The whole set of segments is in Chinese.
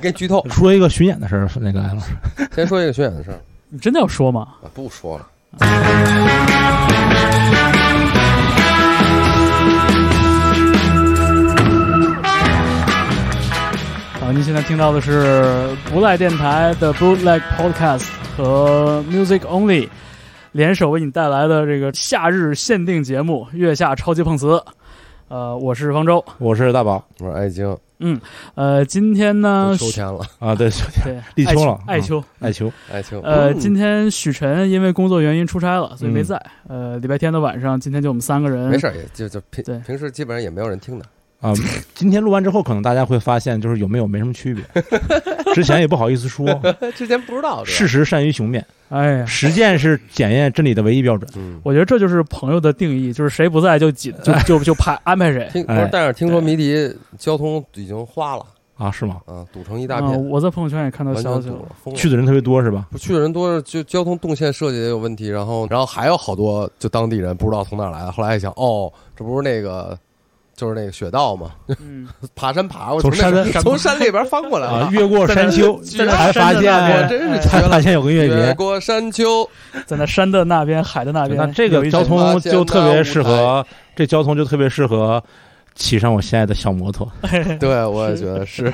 给你剧透，说一个巡演的事儿，那个艾老师，先说一个巡演的事儿你真的要说吗？啊，不说了。啊，您现在听到的是不赖电台的 Bootleg Podcast 和 Music Only 联手为你带来的这个夏日限定节目《月下超级碰瓷》。呃，我是方舟。我是大宝我说爱京呃，今天呢，秋天了，啊，对，秋天立秋了艾秋。艾秋，艾秋。呃，嗯今天许晨因为工作原因出差了，所以没在。呃，礼拜天的晚上，今天就我们三个人。没事儿，也就就平对平时基本上也没有人听的。啊，今天录完之后，可能大家会发现，就是有没有没什么区别。之前也不好意思说，之前不知道事实善于雄辩，哎呀，实践是检验真理的唯一标准。嗯，我觉得这就是朋友的定义，就是谁不在就紧就就就派安排谁。听不哎是，但是听说迷笛交通已经花了啊，是吗？啊，堵成一大啊、片，我在朋友圈也看到消息了。了，去的人特别多是吧？不去的人多，就交通动线设计也有问题，然后然后还有好多就当地人不知道从哪儿来的，后来一想，哦，这不是那个就是那个雪道嘛，嗯，爬山爬过去，从山从山里边翻过来啊，越过山丘，才发现，真是才。发现有个越野越别。过山丘，在那山的那边，海的那边，那这个交通就特别适合，这交通就特别适合骑上我心爱的小摩托。对我也觉得是，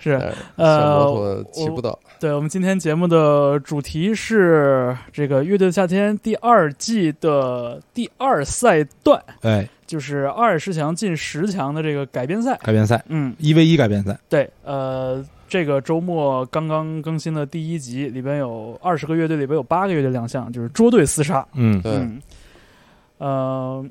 是呃小呃摩托骑不到，对，我们今天节目的主题是这个《乐队的夏天》第二季的第二赛段，哎，就是二十强进十强的这个改编赛。改编赛，嗯，一 v 一改编赛，对，呃，这个周末刚刚更新的第一集，里边有二十个乐队，里边有八个乐队亮相，就是捉对厮杀。嗯，对，嗯，呃，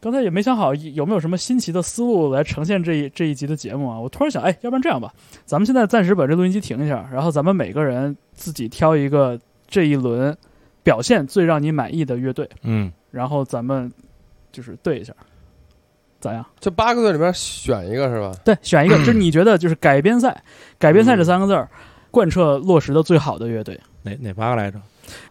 刚才也没想好有没有什么新奇的思路来呈现这一这一集的节目啊。我突然想，哎，要不然这样吧，咱们现在暂时把这录音机停一下，然后咱们每个人自己挑一个这一轮表现最让你满意的乐队，嗯，然后咱们就是对一下，咋样？这八个队里边选一个是吧？对，选一个，就是你觉得就是改编赛，改编赛这嗯三个字儿贯彻落实的最好的乐队。哪哪八个来着？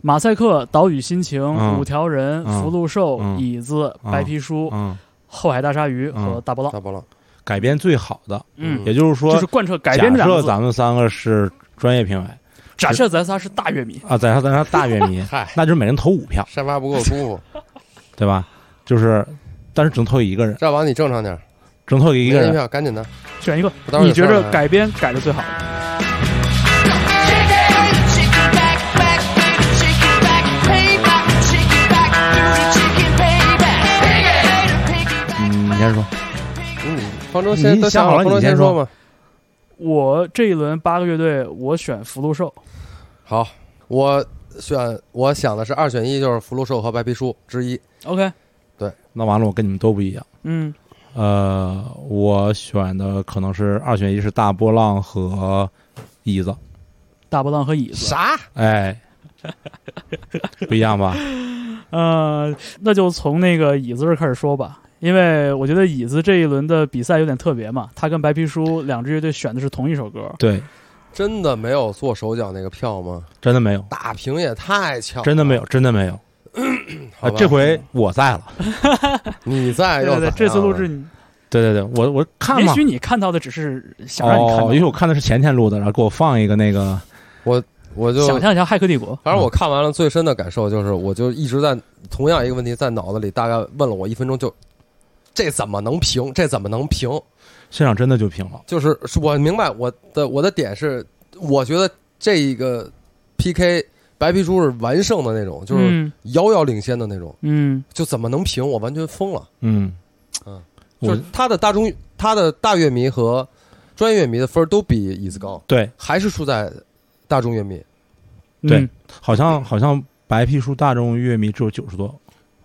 马赛克、岛屿心情、嗯五条人、嗯福禄寿、嗯椅子、嗯白皮书、嗯，后海大鲨鱼嗯和大波浪。大波浪，改编最好的，嗯，也就是说就是，贯彻改编这假两个字。设咱们三个是专业评委假设咱仨是大乐迷，啊，在咱仨大乐迷，嗨，那就是每人投五票，沙发不够舒服，对吧？就是，但是只能投一个人，赵王你正常点，只能投一个人。一票，赶紧的，选一个我待会儿你觉着改编改的最好的。你先说。嗯，方舟先你都想好了方舟你先说先嘛。我这一轮八个乐队，我选福禄寿。好，我选我想的是二选一，就是福禄寿和白皮书之一。OK，那完了，我跟你们都不一样。嗯，呃，我选的可能是二选一，是大波浪和椅子。大波浪和椅子。啥？哎，不一样吧？呃，那就从那个椅子这开始说吧，因为我觉得椅子这一轮的比赛有点特别嘛，他跟白皮书两支乐队选的是同一首歌。对，真的没有做手脚那个票吗？真的没有，打平也太巧了，真的没有，真的没有。啊，好吧这回我在了。你在又 对对这次录制你，对对对，我我看嘛也许。你看到的只是想让你看到哦，的，因为我看的是前天录的，然后给我放一个那个，我我就想象一下《骇客帝国》。反正我看完了，最深的感受就是，我就一直在同样一个问题在脑子里大概问了我一分钟就，这怎么能平？这怎么能平？现场真的就平了。就是是我明白我的我的点是，我觉得这一个 PK 白皮书是完胜的那种，就是嗯遥遥领先的那种，嗯就怎么能平？我完全疯了。嗯嗯，就是他的大众他的大乐迷和专业乐迷的分儿都比椅子高，对，还是输在大众乐迷对嗯好像好像白皮书大众乐迷只有九十多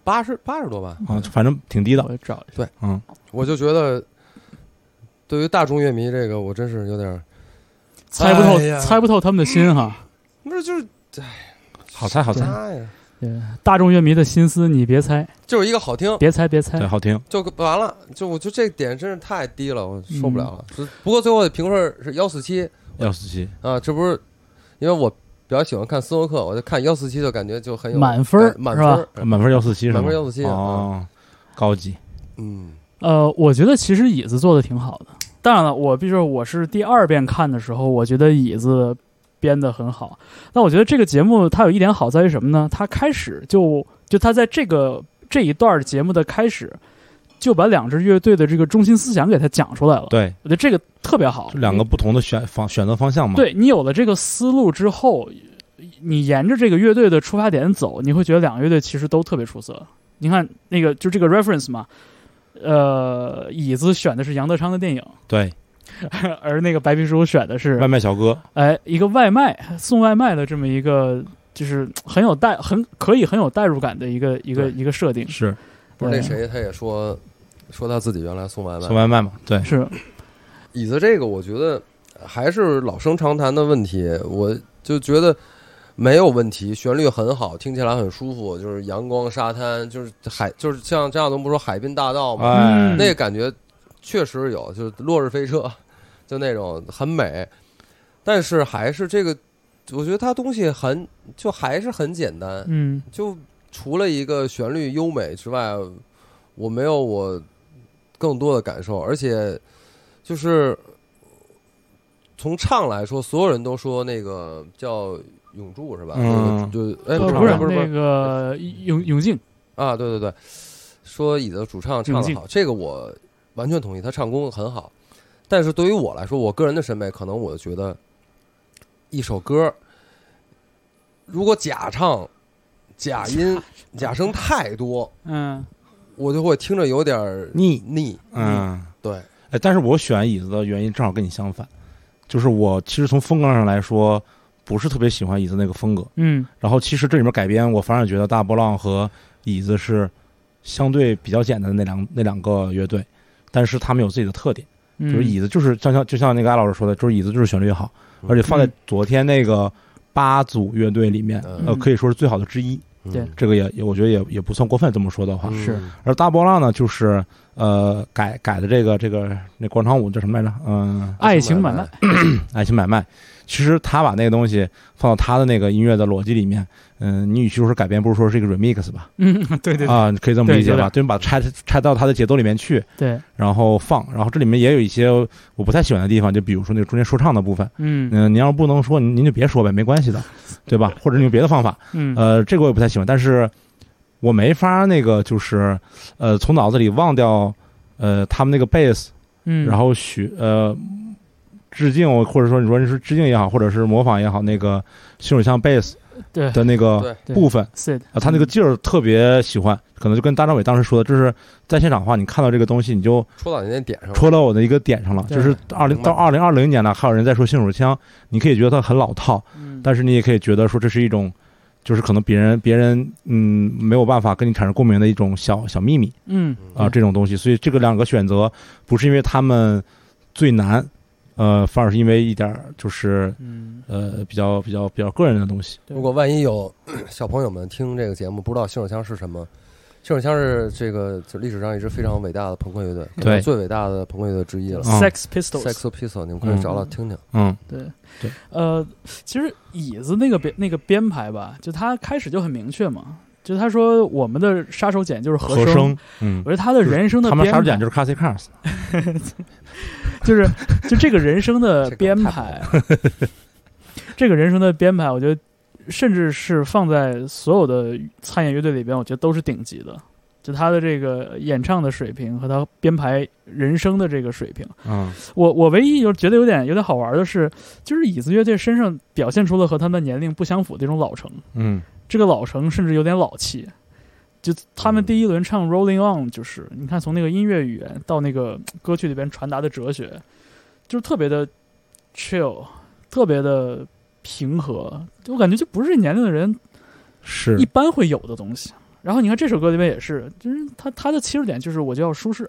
八十八十多吧。啊，反正挺低的。我找一下。嗯，我就觉得，对于大众乐迷这个，我真是有点猜不透哎，猜不透他们的心哈。不是就是好猜好猜，呀？对大众乐迷的心思你别猜，就是一个好听，别猜，别猜对，。好听。就完了。就我觉得这点真是太低了，我受不了了。不过最后的评分是幺四七幺四七，啊，这不是因为我比较喜欢看斯诺克，我就看幺四七就感觉就很有满分满是吧分儿。满分幺四七是吗？满分147哦，高级。嗯，呃，我觉得其实椅子做的挺好的，当然了，我必须说我是第二遍看的时候，我觉得椅子编得很好。那我觉得这个节目它有一点好在于什么呢？它开始就就它在这个这一段节目的开始，就把两支乐队的这个中心思想给它讲出来了。对，我觉得这个特别好就。两个不同的选方选择方向嘛。，对你有了这个思路之后，你沿着这个乐队的出发点走，你会觉得两个乐队其实都特别出色。你看那个就这个 reference 嘛，呃，椅子选的是杨德昌的电影，对，而那个白皮书选的是外卖小哥，哎一个外卖送外卖的这么一个，就是很有代很可以很有代入感的一个一个一个设定。是不是那谁他也说说他自己原来送外卖送，外卖嘛？对，是椅子这个我觉得还是老生常谈的问题，我就觉得没有问题，旋律很好，听起来很舒服，就是阳光沙滩，就是海，就是像张亚东不说海滨大道嘛，哎，嗯那个感觉确实有，就是落日飞车，就那种很美，但是还是这个，我觉得它东西很就还是很简单，嗯就除了一个旋律优美之外，我没有我更多的感受，而且就是从唱来说，所有人都说那个叫永驻是吧？嗯就就哎呃不是不是那个永永静啊，对对对，说椅子主唱唱的好，这个我完全同意，他唱功很好。但是对于我来说，我个人的审美，可能我觉得一首歌如果假唱、假音、假声太多，嗯我就会听着有点腻腻。嗯，对，哎，但是我选椅子的原因正好跟你相反，就是我其实从风格上来说，不是特别喜欢椅子那个风格。嗯然后其实这里面改编，我反而觉得大波浪和椅子是相对比较简单的那两那两个乐队，但是他们有自己的特点，嗯，就是椅子就是像像就像那个艾老师说的，就是椅子就是旋律好，而且放在嗯昨天那个八组乐队里面，嗯呃，可以说是最好的之一。对这个也也我觉得也也不算过分这么说的话。嗯是而大波浪呢，就是呃改改的这个这个那广场舞叫什么来着？嗯、爱情买卖，爱情买卖。其实他把那个东西放到他的那个音乐的逻辑里面，嗯、你与其说是改编，不如说是一个 remix 吧？嗯对对对啊，可以这么理解吧？对把它拆拆到它的节奏里面去，对然后放。然后这里面也有一些我不太喜欢的地方，就比如说那个中间说唱的部分。嗯嗯、您要是不能说，您您就别说呗，没关系的，对吧？或者你用别的方法。嗯呃，这个我也不太喜欢，但是我没法那个就是呃从脑子里忘掉呃他们那个 bass，嗯，然后许呃致敬，或者说你说是致敬也好，或者是模仿也好，那个新手枪贝斯对的那个对对部分 Sid 啊，他那个劲儿特别喜欢，可能就跟大张伟当时说的，就是在现场的话，你看到这个东西，你就戳到你那点上了。戳到我的一个点上了。对就是二零到二零二零年了，还有人在说新手枪，你可以觉得它很老套，嗯但是你也可以觉得说这是一种。就是可能别人别人嗯没有办法跟你产生共鸣的一种小小秘密嗯啊、这种东西，所以这个两个选择不是因为他们最难，呃，反而是因为一点儿就是嗯呃比较比较比较个人的东西。如果万一有小朋友们听这个节目不知道新手枪是什么，新手枪是这个就历史上一支非常伟大的朋克乐队，可能对最伟大的朋克乐队之一了。嗯 Sex Pistols Sex Pistol，你们可以找找听听。嗯对对，呃，其实椅子那个编那个编排吧，就他开始就很明确嘛，就他说我们的杀手锏就是和声，嗯我，觉得他的人生的杀手锏就是 Classic Cars，就是就这个人生的这个编太排，这个人生的编排，我觉得甚至是放在所有的参演乐队里边，我觉得都是顶级的。就他的这个演唱的水平和他编排人生的这个水平，嗯我我唯一就觉得有点有点好玩的是，就是椅子乐队身上表现出了和他们年龄不相符的一种老成，嗯这个老成甚至有点老气。就他们第一轮唱《Rolling On》，就是你看从那个音乐语言到那个歌曲里边传达的哲学，就是特别的 chill，特别的平和，就我感觉就不是年龄的人是一般会有的东西。然后你看这首歌里边也是，就是他他的切入点就是我就要舒适，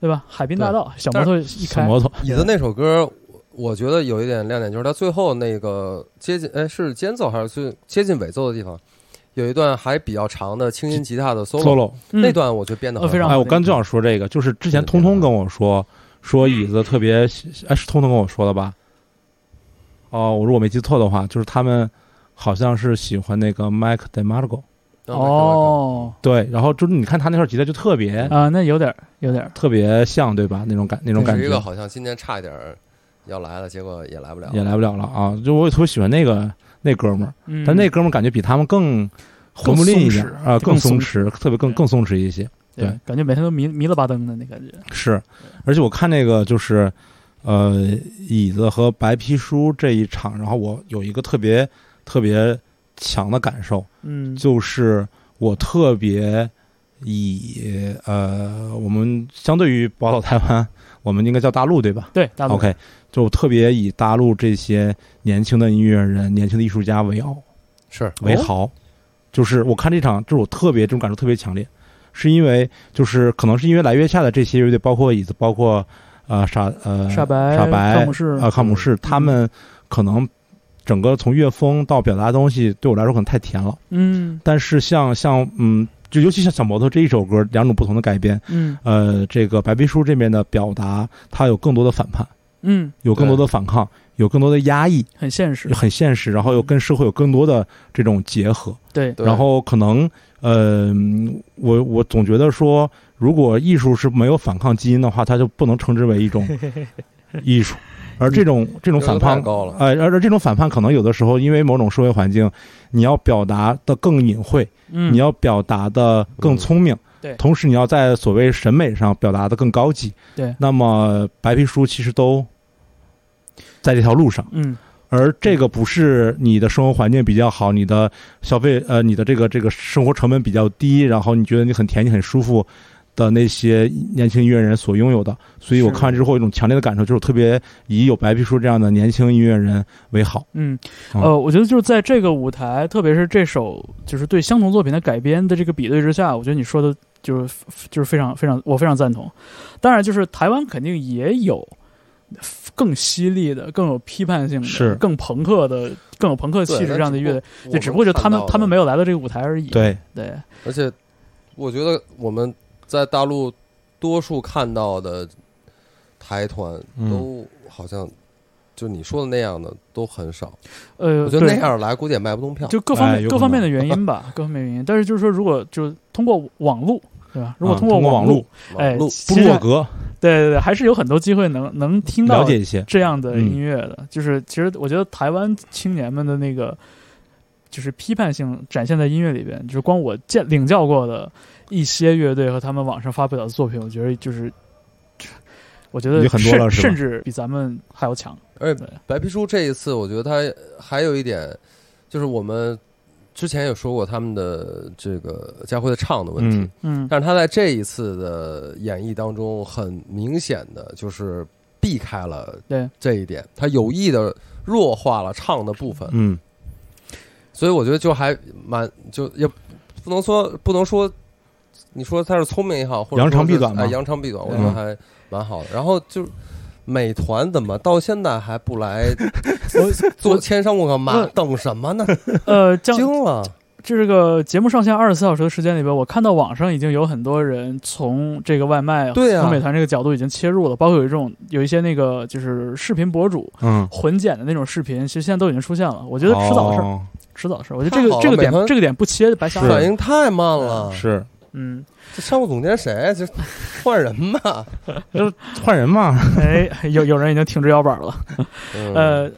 对吧？海滨大道，小摩托一开，小摩托，椅子那首歌，我我觉得有一点亮点，就是它最后那个接近，哎，是间奏还是最接近尾奏的地方，有一段还比较长的轻音吉他的 solo，, solo。嗯那段我觉得编的很好。呃非常好哎，我刚就想说这个，就是之前通通跟我说说椅子特别喜，哎，是通通跟我说的吧？哦，我如果没记错的话，就是他们好像是喜欢那个 Mike DeMarco，哦对，然后就是你看他那块吉他就特别、啊，那有点儿有点儿特别像，对吧？那种感那种感觉是一个好像今年差一点儿要来了，结果也来不了，也来不了了啊！就我也特别喜欢那个那哥们儿，嗯，但那哥们儿感觉比他们更更混不吝一点啊，更松更松弛，特别更更松弛一些。对对，感觉每天都迷迷了吧登的那感觉。是，而且我看那个就是，呃，椅子和白皮书这一场，然后我有一个特别特别强的感受，嗯，就是我特别以呃，我们相对于宝岛台湾，我们应该叫大陆对吧？对，大陆？OK，就特别以大陆这些年轻的音乐人、年轻的艺术家为傲是。为豪，就是我看这场，就是我特别这种感受特别强烈，是因为就是可能是因为来月下的这些乐队，包括椅子，包括呃傻呃傻白、傻白康姆士啊，康姆士，他们可能整个从乐风到表达的东西，对我来说可能太甜了。嗯。但是像像嗯，就尤其像小摩托这一首歌，两种不同的改编，嗯呃，这个白皮书这边的表达，它有更多的反叛，嗯，有更多的反抗，有更多的压抑，很现实。很现实，然后又跟社会有更多的这种结合。对，然后可能呃，我我总觉得说，如果艺术是没有反抗基因的话，它就不能称之为一种 艺术。而这种这种反叛太高了呃，而而这种反叛可能有的时候因为某种社会环境，你要表达的更隐晦，嗯，你要表达的更聪明，对同时你要在所谓审美上表达的更高级，对那么白皮书其实都在这条路上。嗯而这个不是你的生活环境比较好，你的消费呃，你的这个这个生活成本比较低，然后你觉得你很甜，你很舒服的那些年轻音乐人所拥有的。所以我看完之后有一种强烈的感受，就是我特别以有白皮书这样的年轻音乐人为好。嗯，嗯呃，我觉得就是在这个舞台，特别是这首就是对相同作品的改编的这个比对之下，我觉得你说的就是就是非常非常我非常赞同。当然，就是台湾肯定也有更犀利的、更有批判性的、是更朋克的、更有朋克气质这样的乐队，就只不过就他们他们没，有来到这个舞台而已。对，对，而且我觉得我们在大陆多数看到的台团嗯都好像就你说的那样的都很少，呃，我觉得那样来估计也卖不动票。就各方面、各方面的原因吧，各方面原因。但是就是说，如果就通过网络，对吧？如果啊通过网通过网络哎，路其实部落格对对对，还是有很多机会能能听到了解一些，这样的嗯音乐的。就是其实我觉得台湾青年们的那个就是批判性展现在音乐里边，就是光我见领教过的一些乐队和他们网上发表的作品，我觉得就是。我觉得很多甚了甚至比咱们还要强。而且白皮书这一次，我觉得他还有一点，就是我们之前有说过他们的这个家辉的唱的问题，嗯。嗯。但是他在这一次的演绎当中，很明显的就是避开了对。这一点，他有意的弱化了唱的部分，嗯，所以我觉得就还蛮就也不能说不能说，你说他是聪明也好，或者扬长避短嘛哎扬长避短，我觉嗯得还蛮好的。然后就美团怎么到现在还不来 做签商务干嘛？等什么呢？呃，将惊了！这个节目上线二十四小时的时间里边，我看到网上已经有很多人从这个外卖对啊从美团这个角度已经切入了，包括有一种有一些那个就是视频博主嗯，混剪的那种视频，其实现在都已经出现了。我觉得迟早的事儿，哦迟早的事儿。我觉得这个这个点这个点不切白瞎了。反应太慢了，是嗯，这商务总监谁？这换人嘛，就。换人嘛，哎，有有人已经挺直腰板了。嗯，呃，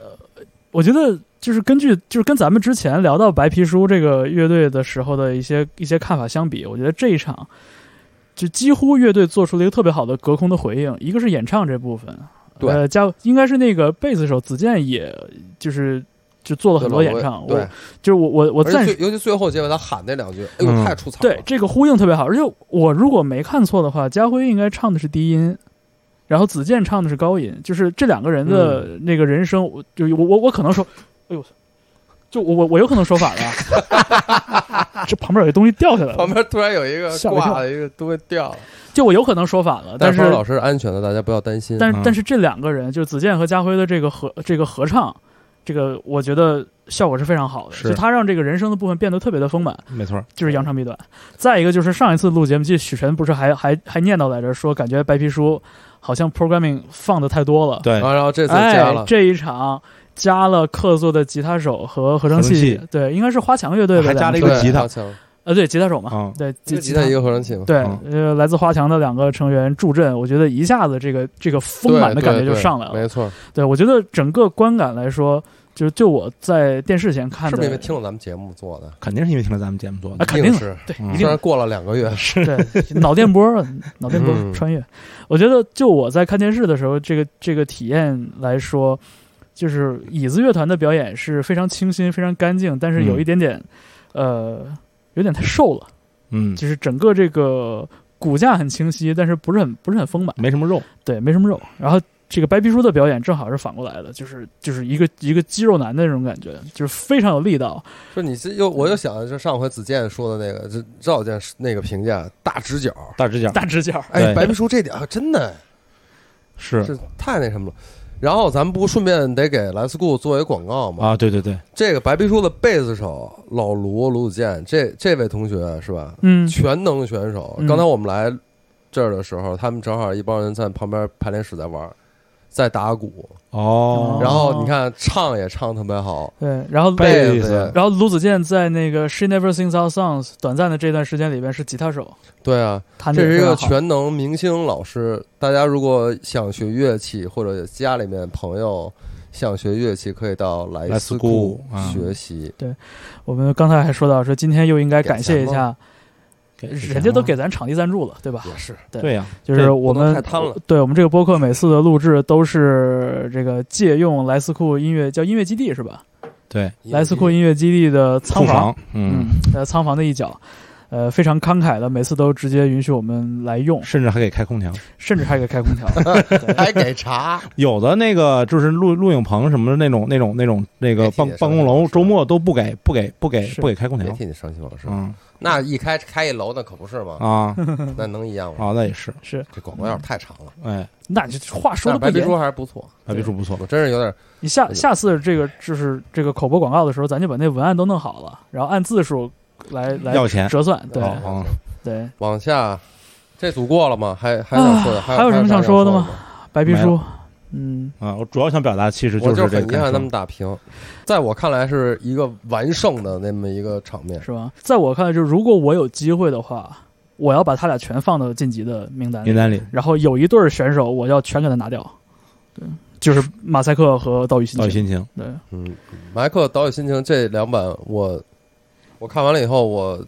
我觉得就是根据就是跟咱们之前聊到白皮书这个乐队的时候的一些一些看法相比，我觉得这一场就几乎乐队做出了一个特别好的隔空的回应。一个是演唱这部分，对呃，加应该是那个贝斯手子健，也就是就做了很多演唱。对我，就是我我我而暂时尤其最后结尾他喊那两句，哎呦，嗯太出彩了。对这个呼应特别好，而且我如果没看错的话，家辉应该唱的是低音。然后子健唱的是高音，就是这两个人的嗯那个人声，我就我我我可能说，哎呦，就我我我有可能说反了，这旁边有一东西掉下来了，旁边突然有一个挂了一个东西掉了，就我有可能说反了，但是老师是安全的，大家不要担心。嗯但是但是这两个人，就子健和家辉的这个合这个合唱，这个我觉得效果是非常好的，就他让这个人生的部分变得特别的丰满，没错，就是扬长避短。再一个就是上一次录节目，记得许晨不是还还还念叨来着，说感觉白皮书好像 programming 放的太多了，对然，后这次加了，，哎这一场加了客座的吉他手和合成器，对，应该是花墙乐队的还加了一个吉他呃，对，吉他手嘛，啊对，一吉个吉他。一个合成器嘛，对，嗯。呃，来自华强的两个成员助阵，我觉得一下子这个这个丰满的感觉就上来了。没错，对我觉得整个观感来说，就是就我在电视前看的，是不是因为听了咱们节目做的？肯定是因为听了咱们节目做啊，的。肯定是，对，嗯。一定。虽然过了两个月，对，脑电波，脑电波嗯。穿越。我觉得就我在看电视的时候，这个这个体验来说，就是椅子乐团的表演是非常清新、非常干净，但是有嗯。一点点，呃，有点太瘦了，嗯，就是整个这个骨架很清晰，但是不是很不是很丰满，没什么肉。对，没什么肉。然后这个白皮书的表演正好是反过来的，就是就是一个一个肌肉男的那种感觉，就是非常有力道。说你这又我又想，就上回子健说的那个，就赵健那个评价，大直角，大直角大直角，哎，白皮书这点啊真的是是太那什么了。然后咱们不顺便得给莱斯库做一广告吗？啊，对对对，这个白皮书的贝斯手老卢卢子健，这这位同学是吧？嗯全能选手。嗯刚才我们来这儿的时候，他们正好一帮人在旁边排练室在玩，在打鼓。哦，然后你看唱也唱特别好，对，然后贝斯然后卢子健在那个《She Never Sings Our Songs》短暂的这段时间里边是吉他手，对啊，这是一个全能明星老师。大家如果想学乐器，或者家里面朋友想学乐器，可以到莱莱斯斯库学习。我们刚才还说到说，今天又应该感谢一下，给人家都给咱场地赞助了，对吧？也是，对呀，就是我们太贪了对我们这个播客每次的录制都是这个借用莱斯库音乐叫音乐基地是吧？对莱斯库音乐基地的仓房，嗯，在仓房的一角，呃，非常慷慨的，每次都直接允许我们来用，甚至还给开空调。甚至还给开空调。还给茶，有的那个就是录录影棚什么的那种那种那种那个办办公楼，周末都不给不给不给不给开空调。别提你伤心往事。嗯那一开开一楼，那可不是吗？啊 那能一样吗？啊，那也是，是，这广告有点太长了。哎，那就话说的白皮书。还是不错，白皮书不错。我真是有点你下下次这个就是这个口播广告的时候，咱就把那文案都弄好了，然后按字数来来要钱折算。对对，往下。这组过了吗？还还想说的？还还有什么想说的吗白皮书，嗯，啊，我主要想表达其实我是这个很遗憾他们打平，在我看来是一个完胜的那么一个场面。是吧？在我看来，就是如果我有机会的话，我要把他俩全放到晋级的名单里，名单里然后有一对儿选手我要全给他拿掉，对，就是马赛克和岛屿心情。岛屿心情，对，嗯，马赛克岛屿心情这两版我我看完了以后，我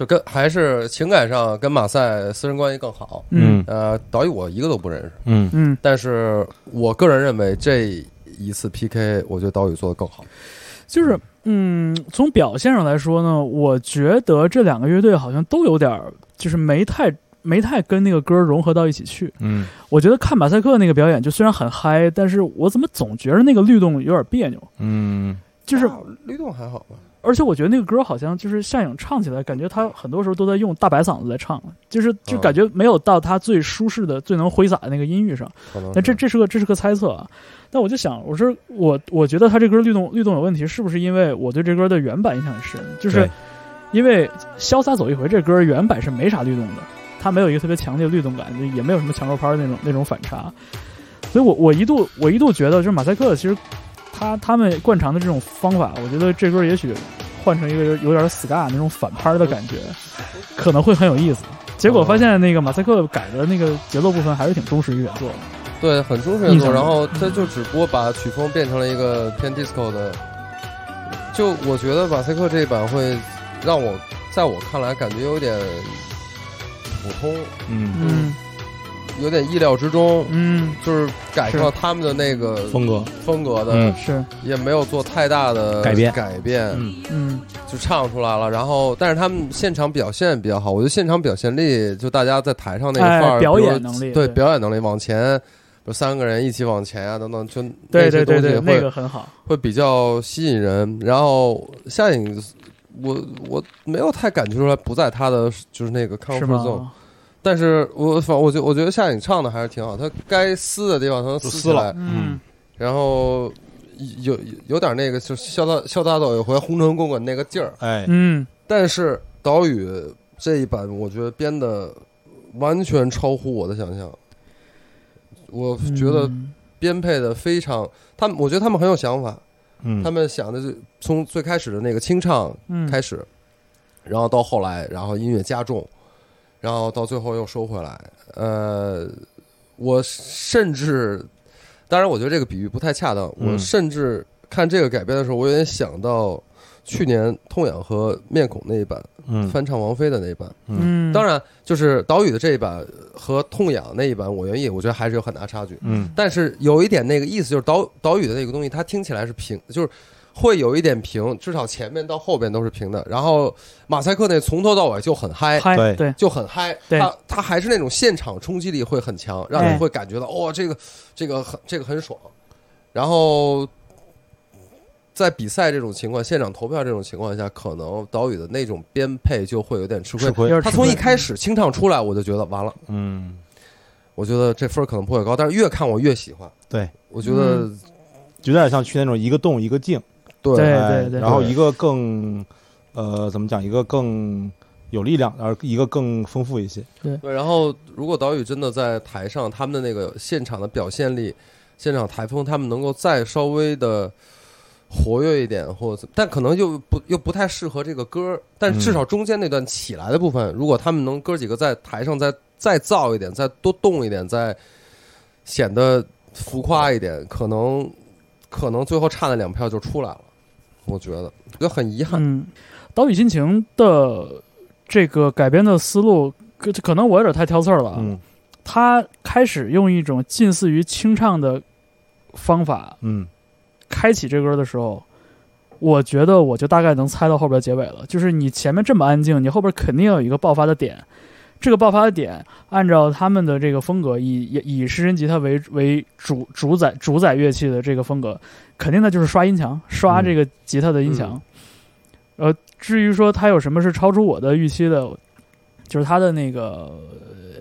就跟还是情感上跟马赛私人关系更好。嗯呃，导演我一个都不认识，嗯嗯，但是我个人认为这一次 PK，我觉得导演做的更好。就是嗯，从表现上来说呢，我觉得这两个乐队好像都有点儿，就是没太没太跟那个歌融合到一起去。嗯我觉得看马赛克那个表演，就虽然很嗨，但是我怎么总觉得那个律动有点别扭，嗯就是。啊律动还好吧？而且我觉得那个歌好像就是夏影唱起来，感觉他很多时候都在用大白嗓子在唱，就是就哦感觉没有到他最舒适的、最能挥洒的那个音域上。那这这是个这是个猜测啊。但我就想，我说我我觉得他这歌律动律动有问题，是不是因为我对这歌的原版印象很深？就是因为《潇洒走一回》这歌原版是没啥律动的，它没有一个特别强烈的律动感，就也没有什么强弱拍那种那种反差。所以我我一度我一度觉得，就是马赛克其实他他们惯常的这种方法，我觉得这歌也许换成一个有有点 ska 那种反拍的感觉，可能会很有意思。结果发现那个马赛克改的那个节奏部分还是挺忠实于原作的。对，很忠实的做，印象然后他就只不过把曲风变成了一个偏 disco 的。就我觉得马赛克这一版会让我在我看来感觉有点普通，嗯嗯有点意料之中，嗯，就是改成了他们的那个风格，风格的，嗯。是。也没有做太大的改变。改变，嗯。嗯就唱出来了。然后，但是他们现场表现比较好，我觉得现场表现力，就大家在台上那个范儿，哎表演能力对对。表演能力往前，三个人一起往前啊等等，就对那些对对对，东西会那个很好。会比较吸引人。然后夏颖，我我没有太感觉出来不在他的就是那个是 comfort zone，吗？但是我反我觉我觉得夏颖唱的还是挺好，他该撕的地方他能撕来，嗯，然后有有有点那个就是笑大笑大走一回红尘滚滚那个劲儿，哎，嗯，但是岛屿这一版我觉得编的完全超乎我的想象，我觉得嗯。编配的非常，他们我觉得他们很有想法，嗯，他们想的是从最开始的那个清唱嗯。开始，然后到后来，然后音乐加重，然后到最后又收回来。呃，我甚至，当然我觉得这个比喻不太恰当。我嗯甚至看这个改编的时候，我有点想到去年痛痒和面孔那一版嗯翻唱王菲的那一版。嗯，当然，就是岛屿的这一版和痛痒那一版，我愿意，我觉得还是有很大差距。嗯但是有一点那个意思，就是岛岛屿的那个东西，它听起来是平，就是会有一点平，至少前面到后边都是平的。然后马赛克那从头到尾就很嗨，嗨，对。对，就很嗨，对。它它还是那种现场冲击力会很强，让哎你会感觉到哦，这个这个很这个很爽。然后在比赛这种情况、现场投票这种情况下，可能岛屿的那种编配就会有点吃亏。他从一开始清唱出来，我就觉得完了，嗯，我觉得这分儿可能不会高，但是越看我越喜欢。对，我觉得嗯。有点像去那种一个动一个静，对对哎对对然后一个更呃怎么讲，一个更有力量，而一个更丰富一些。对，然后如果岛屿真的在台上，他们的那个现场的表现力、现场台风，他们能够再稍微的活跃一点，或者，但可能又不又不太适合这个歌。但至少中间那段起来的部分，如果他们能哥几个在台上再再造一点，再多动一点，再显得浮夸一点，可能可能最后差那两票就出来了。我觉得，就很遗憾。嗯，岛屿心情的这个改编的思路，可可能我有点太挑刺儿了。嗯他开始用一种近似于清唱的方法嗯开启这歌的时候，我觉得我就大概能猜到后边结尾了。就是你前面这么安静，你后边肯定有一个爆发的点。这个爆发的点，按照他们的这个风格，以以以失真吉他为为主主宰主宰乐器的这个风格，肯定的就是刷音墙，刷嗯这个吉他的音墙。呃，至于说它有什么是超出我的预期的，就是它的那个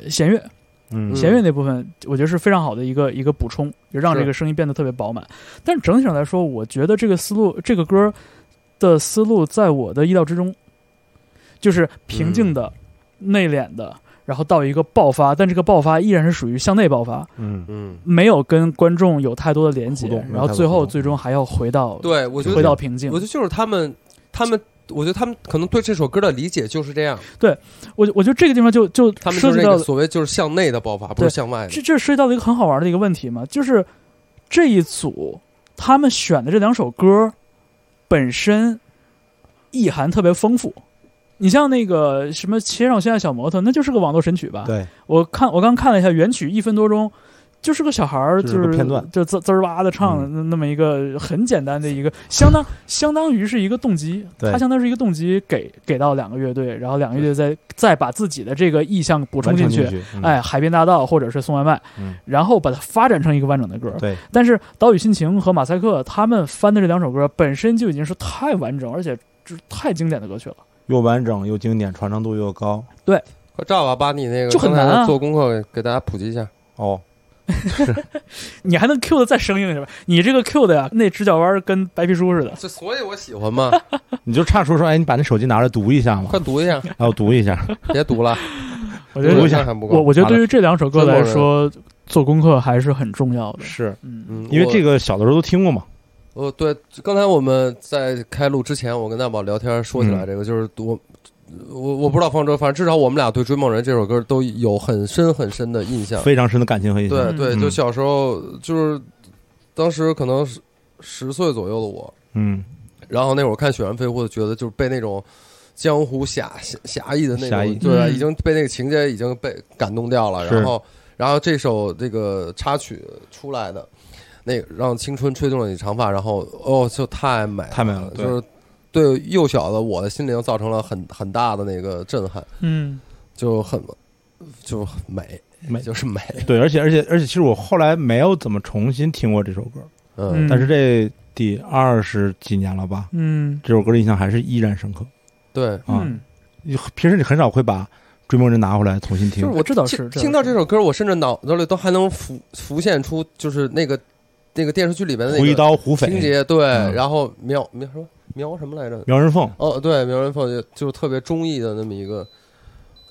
呃弦乐，嗯弦乐那部分，我觉得是非常好的一个一个补充，就让这个声音变得特别饱满。但是整体上来说，我觉得这个思路，这个歌的思路在我的意料之中，就是平静的、内敛的，然后到一个爆发，但这个爆发依然是属于向内爆发，嗯嗯，没有跟观众有太多的连接然后最后最终还要回到对，我觉得回到平静我觉。得就是他们，他们，我觉得他们可能对这首歌的理解就是这样，对我我觉得这个地方就就他们就是那涉及到个所谓就是向内的爆发，不是向外的。这这涉及到了一个很好玩的一个问题嘛，就是这一组他们选的这两首歌本身意涵特别丰富。你像那个什么《骑上我心爱小摩托》，那就是个网络神曲吧？对，我看我刚看了一下原曲，一分多钟，就是个小孩儿，就就是片段就滋滋儿哇的唱的那那么一个很简单的一个，相当相当于是一个动机，对它相当于是一个动机给给到两个乐队，然后两个乐队再再把自己的这个意向补充进去，去，嗯，哎，海边大道或者是送外卖，嗯然后把它发展成一个完整的歌。对，但是岛屿心情和马赛克他们翻的这两首歌本身就已经是太完整，而且就是太经典的歌曲了。又完整又经典，传唱度又高。对快照吧，把你那个就很刚才难啊做功课给给大家普及一下。哦，你还能 Q 的再生硬是吧？你这个 Q 的呀，那直角弯跟白皮书似的。这所以我喜欢嘛，你就差说说，哎，你把那手机拿来读一下嘛，快读一下，然后读一下。别读了，我觉得读一下还不够。我我觉得对于这两首歌来说，做功课还是很重要的。是嗯嗯，因为这，个小的时候都听过嘛。哦，对，刚才我们在开录之前，我跟大宝聊天说起来嗯这个，就是我我我不知道方舟，反正至少我们俩对《追梦人》这首歌都有很深很深的印象。非常深的感情和印象。嗯对对，嗯就小时候就是当时可能十十岁左右的我，嗯，然后那会儿看《雪山飞狐》，觉得就是被那种江湖侠侠侠义的那种，对，嗯已经被那个情节已经被感动掉了。然后，然后这首这个插曲出来的，那个让青春吹动了你长发，然后哦，就太美了，太美了就是对幼小的我的心灵造成了很很大的那个震撼，嗯就很就很美，美就是美，对，而且而且而且，其实我后来没有怎么重新听过这首歌，嗯嗯但是这第二十几年了吧，嗯这首歌的印象还是依然深刻对。啊。嗯，你平时你很少会把《追梦人》拿回来重新听就是，我知道听到这首歌，我甚至脑子里都还能浮浮现出，就是那个那个电视剧里边的那胡一刀胡匪、情节，对，嗯。然后苗苗什么苗什么来着？苗人凤，哦，对，苗人凤就就特别中意的那么一个，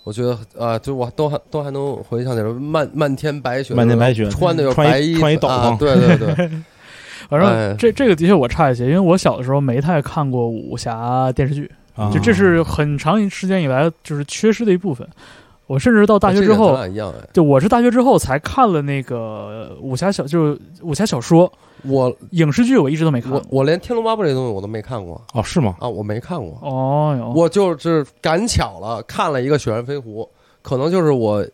我觉得啊，就我都还都还能回想起来，漫漫天白雪，漫天白雪穿的又是穿一白衣服，穿一斗篷。啊对对对，反哎。正这这个的确我差一些，因为我小的时候没太看过武侠电视剧，啊。就这是很长时间以来就是缺失的一部分。我甚至到大学之后，就我是大学之后才看了那个武侠小，就是武侠小说，我影视剧我一直都没看我过。我连《天龙八部》这东西我都没看过哦，是吗？啊，我没看过，哦哟，我就是赶巧了看了一个《雪山飞狐》，可能就是我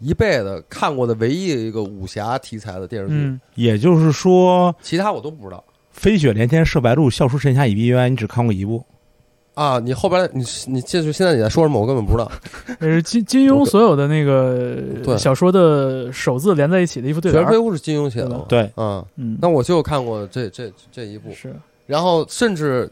一辈子看过的唯一一个武侠题材的电视剧，嗯，也就是说，其他我都不知道。飞雪连天射白鹿，笑书神侠倚碧鸳，你只看过一部。啊，你后边你你进去，现在你在说什么？我根本不知道。这 是金金庸所有的那个小说的首字连在一起的一副《对联儿。雪山飞狐》是金庸写的？对，嗯，嗯，那我就看过这这这一部，是然后甚至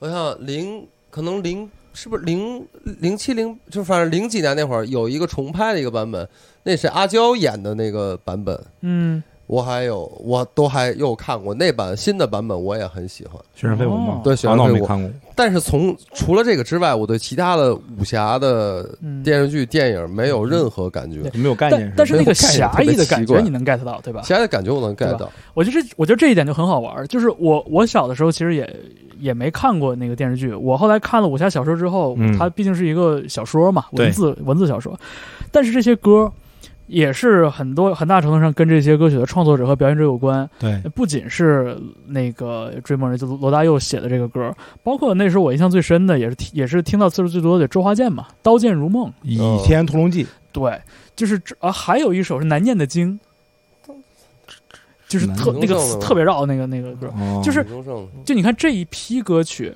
我想零可能零是不是零零七零，就反正零几年那会儿有一个重拍的一个版本，那是阿娇演的那个版本，嗯，我还有我都还又看过那版新的版本，我也很喜欢。雪山飞狐哦吗？对雪啊山飞狐没看过。但是从除了这个之外，我对其他的武侠的嗯电视剧、电影没有任何感觉。对没有概念但但是那个侠义的感觉你能 get 到，对吧？侠义的感觉我能 get 到，我觉得这，我觉得这一点就很好玩儿。就是我我小的时候其实也也没看过那个电视剧，我后来看了武侠小说之后，嗯它毕竟是一个小说嘛，文字文字小说，但是这些歌也是很多很大程度上跟这些歌曲的创作者和表演者有关。对，不仅是那个追梦人，就罗大佑写的这个歌，包括那时候我印象最深的，也是听也是听到次数最多的周华健嘛，《刀剑如梦》。《倚天屠龙记》对，就是这啊，还有一首是难念的经，就是特那个特别绕那个那个歌，哦。就是就你看这一批歌曲，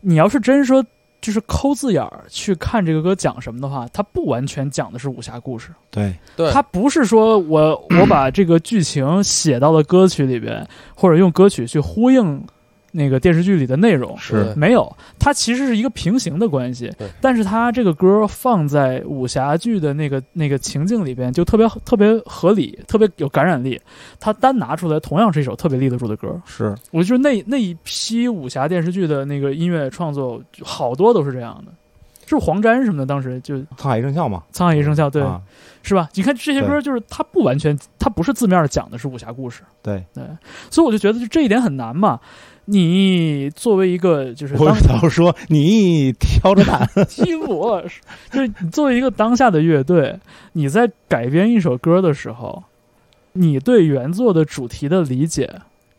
你要是真说就是抠字眼儿去看这个歌讲什么的话，它不完全讲的是武侠故事，对，对。它不是说我我把这个剧情写到了歌曲里边，或者用歌曲去呼应那个电视剧里的内容。是没有，它其实是一个平行的关系对，但是它这个歌放在武侠剧的那个那个情境里边，就特别特别合理，特别有感染力。它单拿出来，同样是一首特别立得住的歌。是，我觉得那那一批武侠电视剧的那个音乐创作，好多都是这样的。是不是黄沾什么的？当时就《沧海一声笑嘛，沧海一声笑》，对，啊是吧？你看这些歌，对就是它不完全，它不是字面讲的是武侠故事，对，对，所以我就觉得就这一点很难嘛。你作为一个就是我当早说你挑着担，欺负我，就是你作为一个当下的乐队，你在改编一首歌的时候，你对原作的主题的理解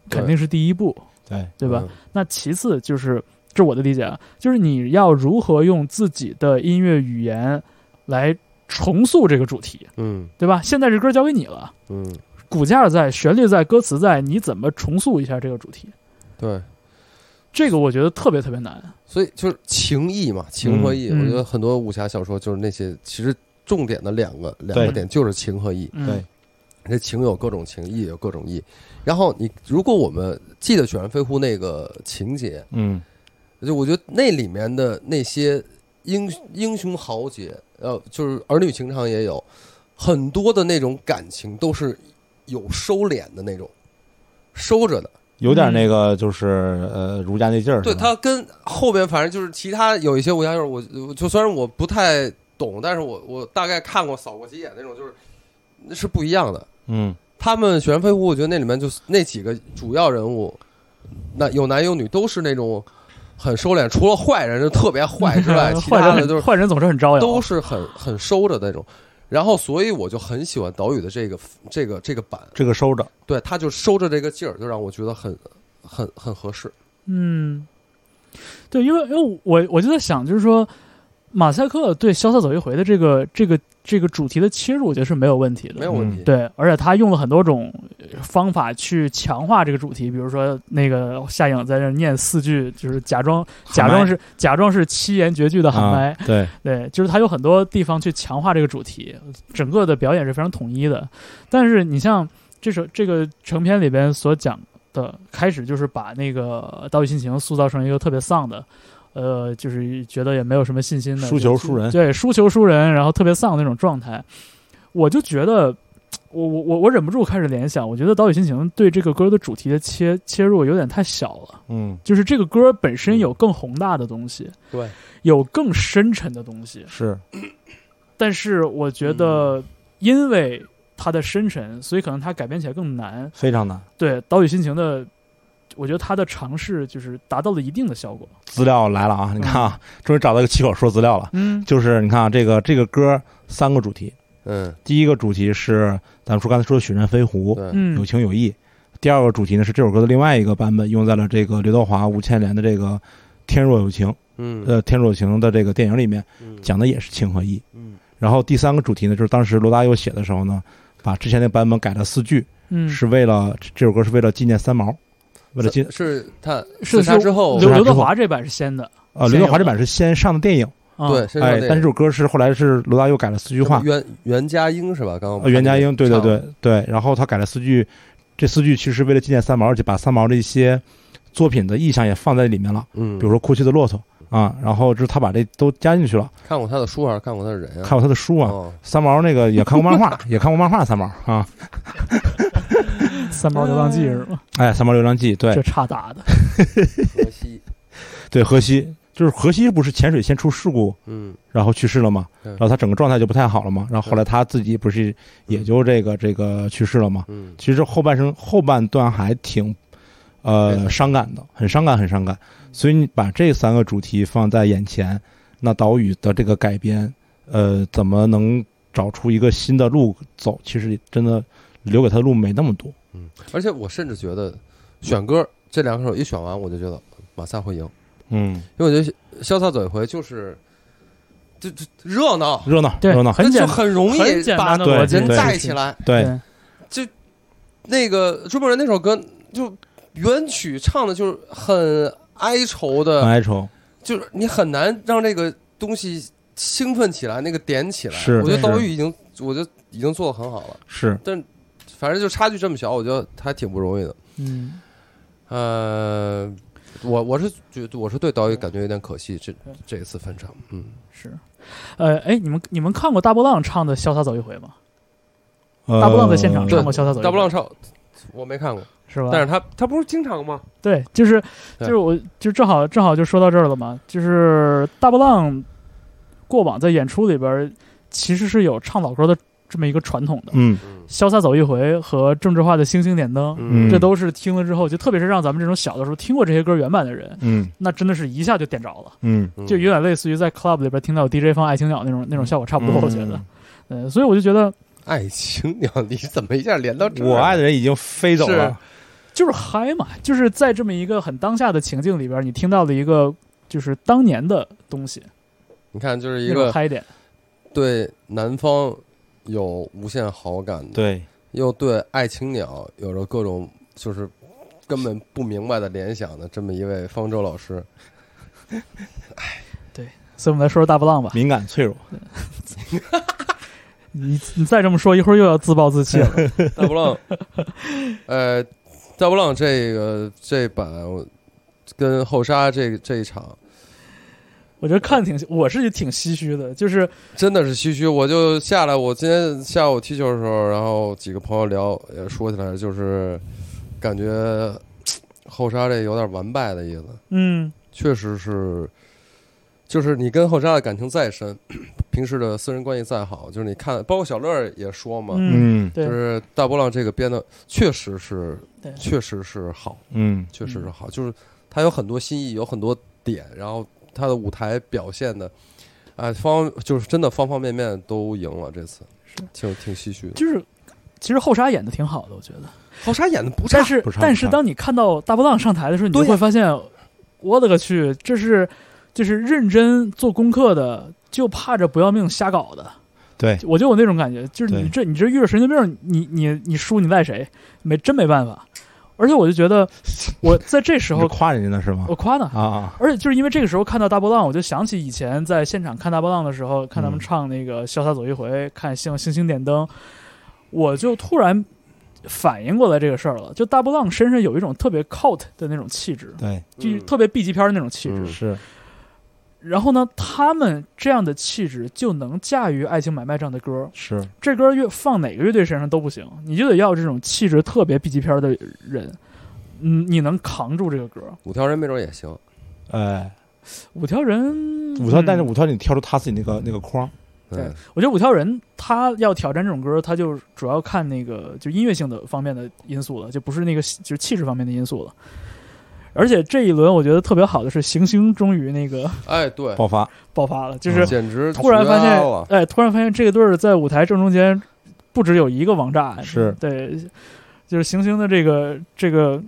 肯定是第一步，对，对吧？嗯那其次就是，这是我的理解啊，就是你要如何用自己的音乐语言来重塑这个主题，嗯对吧？现在这歌交给你了，嗯，骨架在，旋律在，歌词在，你怎么重塑一下这个主题？对。这个我觉得特别特别难。所以就是情义嘛，情和义。嗯我觉得很多武侠小说就是那些，其实重点的两个两个点就是情和义。嗯、对，这情有各种情，义有各种义。然后你如果我们记得《雪山飞狐》那个情节，嗯，就我觉得那里面的那些英英雄豪杰，呃，就是儿女情长也有很多的那种感情都是有收敛的那种，收着的。有点那个就是呃儒家那劲儿，对，他跟后边反正就是其他有一些武侠就是我我就虽然我不太懂，但是我我大概看过扫过几眼那种，就是那是不一样的。嗯，他们《雪山飞狐》，我觉得那里面就是那几个主要人物，那有男有女，都是那种很收敛，除了坏人就特别坏之外，其坏人他的都是坏人总是很招摇，都是很很收着那种。然后，所以我就很喜欢岛屿的这个这个这个版，这个收着，对，他就收着这个劲儿，就让我觉得很很很合适。嗯，对，因为因为我我就在想，就是说马赛克对《潇洒走一回》的这个这个这个主题的切入，我觉得是没有问题的，没有问题。对，而且他用了很多种呃方法去强化这个主题，比如说那个夏颖在那念四句，就是假装假装是假装是七言绝句的喊麦，啊，对，对，就是他有很多地方去强化这个主题，整个的表演是非常统一的。但是你像这首这个成片里边所讲的，开始就是把那个岛屿心情塑造成一个特别丧的。呃，就是觉得也没有什么信心的，输球输人。对，输球输人，然后特别丧的那种状态，我就觉得，我我我我忍不住开始联想，我觉得岛屿心情对这个歌的主题的切切入有点太小了，嗯，就是这个歌本身有更宏大的东西，对，有更深沉的东西，是，但是我觉得因为它的深沉，所以可能它改编起来更难。非常难，对《岛屿心情》的我觉得他的尝试就是达到了一定的效果。资料来了啊！你看啊，终于找到一个气口说资料了，嗯。就是你看啊，这个这个歌三个主题，嗯，第一个主题是咱们说刚才说的雪山飞狐，嗯。有情有义。第二个主题呢是这首歌的另外一个版本，用在了这个刘德华、吴倩莲的这个《天若有情》嗯。呃《天若有情》的这个电影里面，嗯。讲的也是情和义。嗯。然后第三个主题呢，就是当时罗大佑写的时候呢，把之前那版本改了四句，嗯，是为了这首歌是为了纪念三毛，为了纪是他是自杀之后刘刘德华这版是先的，呃刘德华这版是先上的电影，啊对，哎，但是这首歌是后来是罗大佑改了四句话，袁袁佳英是吧？刚刚呃袁佳英，对对对对，然后他改了四句，这四句其实是为了纪念三毛，而且把三毛的一些作品的意象也放在里面了，嗯，比如说《哭泣的骆驼》啊，然后就是他把这都加进去了。看过他的书还是看过他的人啊？看过他的书啊，哦三毛那个也看过漫画，也看过漫画，三毛啊，《三毛流浪记》是吗？哎，《三毛流浪记》对这差打的，河西，对，河西就是河西不是潜水先出事故，嗯然后去世了嘛，然后他整个状态就不太好了嘛，然后后来他自己不是也就这个这个去世了嘛，嗯其实后半生后半段还挺呃伤感的，很伤感，很伤感。所以你把这三个主题放在眼前，那岛屿的这个改编，呃，怎么能找出一个新的路走？其实真的留给他的路没那么多。嗯，而且我甚至觉得选歌这两首一选完，我就觉得马赛会赢，嗯，因为我觉得潇洒走一回就是就就热闹，热闹，对热闹，很就很简很容易把人带起来。对，就那个追梦人那首歌就原曲唱的就是很哀愁很的，哀愁。就是你很难让这个东西兴奋起来，那个点起来。是我觉得刀玉已经，我觉得已经做的很好了。是，反正就差距这么小，我觉得还挺不容易的。嗯，呃，我我是觉得我是对导演感觉有点可惜，这这一次分场，嗯，是，呃，哎，你们你们看过大波浪唱的《潇洒走一回》吗？呃大波浪在现场对唱过《潇洒走一回》，大波浪唱我没看过，是吧？但是他他不是经常吗？对，就是就是我就正好正好就说到这儿了嘛，就是大波浪过往在演出里边其实是有唱老歌的这么一个传统的，潇洒走一回》和政治化的《星星点灯》嗯。这都是听了之后，就特别是让咱们这种小的时候听过这些歌原版的人，嗯。那真的是一下就点着了，就有点类似于在 club 里边听到 DJ 放《爱情鸟》那种那种效果差不多，我觉得。嗯，所以我就觉得爱情鸟，你怎么一下连到这？我爱的人已经飞走了。就是嗨嘛，就是在这么一个很当下的情境里边，你听到了一个就是当年的东西，你看，就是一个嗨点。对南方有无限好感的，对，又对爱情鸟有着各种就是根本不明白的联想的这么一位方舟老师，对所以我们来说说大波浪吧。敏感脆弱。你你再这么说，一会儿又要自暴自弃了。大波浪，呃，大波浪这个这版跟后沙这这一场我觉得看挺，我是挺唏嘘的，就是真的是唏嘘。我就下来，我今天下午踢球的时候，然后几个朋友聊也说起来，就是感觉后沙这有点完败的意思。嗯确实是，就是你跟后沙的感情再深，平时的私人关系再好，就是你看，包括小乐也说嘛，嗯，就是大波浪这个编的确实是，确实是好，嗯确实是好，就是他有很多新意，有很多点，然后他的舞台表现的，啊、方就是真的方方面面都赢了，这次是挺挺唏嘘的。就是其实后沙演的挺好的，我觉得。后沙演的不差但，是不差但是当你看到大波浪上台的时候，你就会发现，我的个去，这是就是认真做功课的，就怕着不要命瞎搞的。对，我就有那种感觉，就是你这你这遇着神经病，你你你输你赖谁？没真没办法。而且我就觉得，我在这时候夸人家呢是吗我？夸呢，啊啊，而且就是因为这个时候看到大波浪，我就想起以前在现场看大波浪的时候，看他们嗯唱那个《潇洒走一回》，看星星星点灯，我就突然反应过来这个事儿了。就大波浪身上有一种特别 cult 的那种气质，对，就是特别 B 级片的那种气质。嗯是，然后呢，他们这样的气质就能驾驭《爱情买卖》这样的歌。是，这歌乐放哪个乐队身上都不行，你就得要这种气质特别 B 级片的人，嗯，你能扛住这个歌。五条人没准也行。哎，五条人，五条，嗯但是五条你跳出他自己那个那个框，对嗯，我觉得五条人他要挑战这种歌，他就主要看那个就音乐性的方面的因素了，就不是那个就是气质方面的因素了。而且这一轮我觉得特别好的是行星终于那个哎，对，爆发，爆发了，就是简直突然发现哎，突然发现这个队儿在舞台正中间不只有一个王炸，是。对，就是行星的这个这个，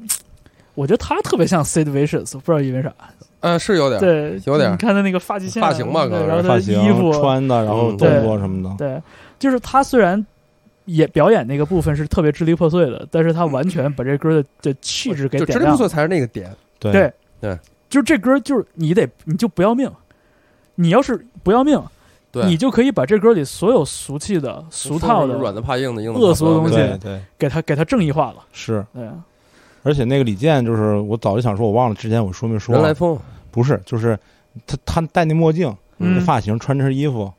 我觉得他特别像 Sid Vicious，不知道因为啥。嗯，是有点，对，有点你看他那个发际线、发型吧可能是。对然后他的发型衣服，穿的，然后嗯动作什么的，对，就是他虽然也表演那个部分是特别支离破碎的，但是他完全把这歌的的气质给点亮支离破。碎才是那个点，对对对，就是这歌，就是你得你就不要命，你要是不要命，你就可以把这歌里所有俗气的、俗套的软的怕硬的，硬的恶俗的东西对对给它给它正义化了。是。对，而且那个李健，就是我早就想说，我忘了之前我说没说了，人来疯，不是，就是他他戴那墨镜，发型，穿这身衣服，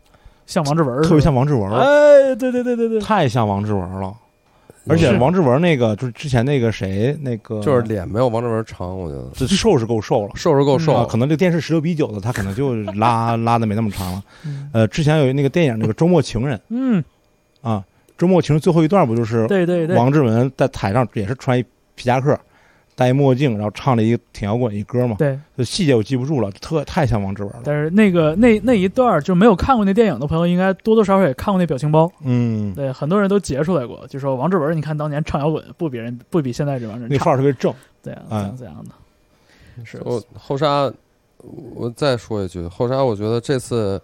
像王志文，特别像王志文，哎，对对对对对，太像王志文了。而且王志文那个就是之前那个谁，那个就是脸没有王志文长，我觉得。这瘦是够瘦了。瘦是够瘦。啊，，可能这个电视十六比九的，他可能就拉 拉的没那么长了。嗯。呃，之前有那个电影那个《周末情人嗯，》啊，《周末情人》最后一段不就是对对对，王志文在台上也是穿一皮夹克，戴一墨镜，然后唱了一个挺摇滚一歌嘛，对，就细节我记不住了，特太像王志文了。但是那个那那一段儿就没有看过那电影的朋友，应该多多少少也看过那表情包。嗯，对，很多人都截出来过，就说王志文，你看当年唱摇滚不比人不比现在这帮人那范，儿特别正。对啊，哎怎样怎样的，是我后沙，我再说一句，后沙，我觉得这次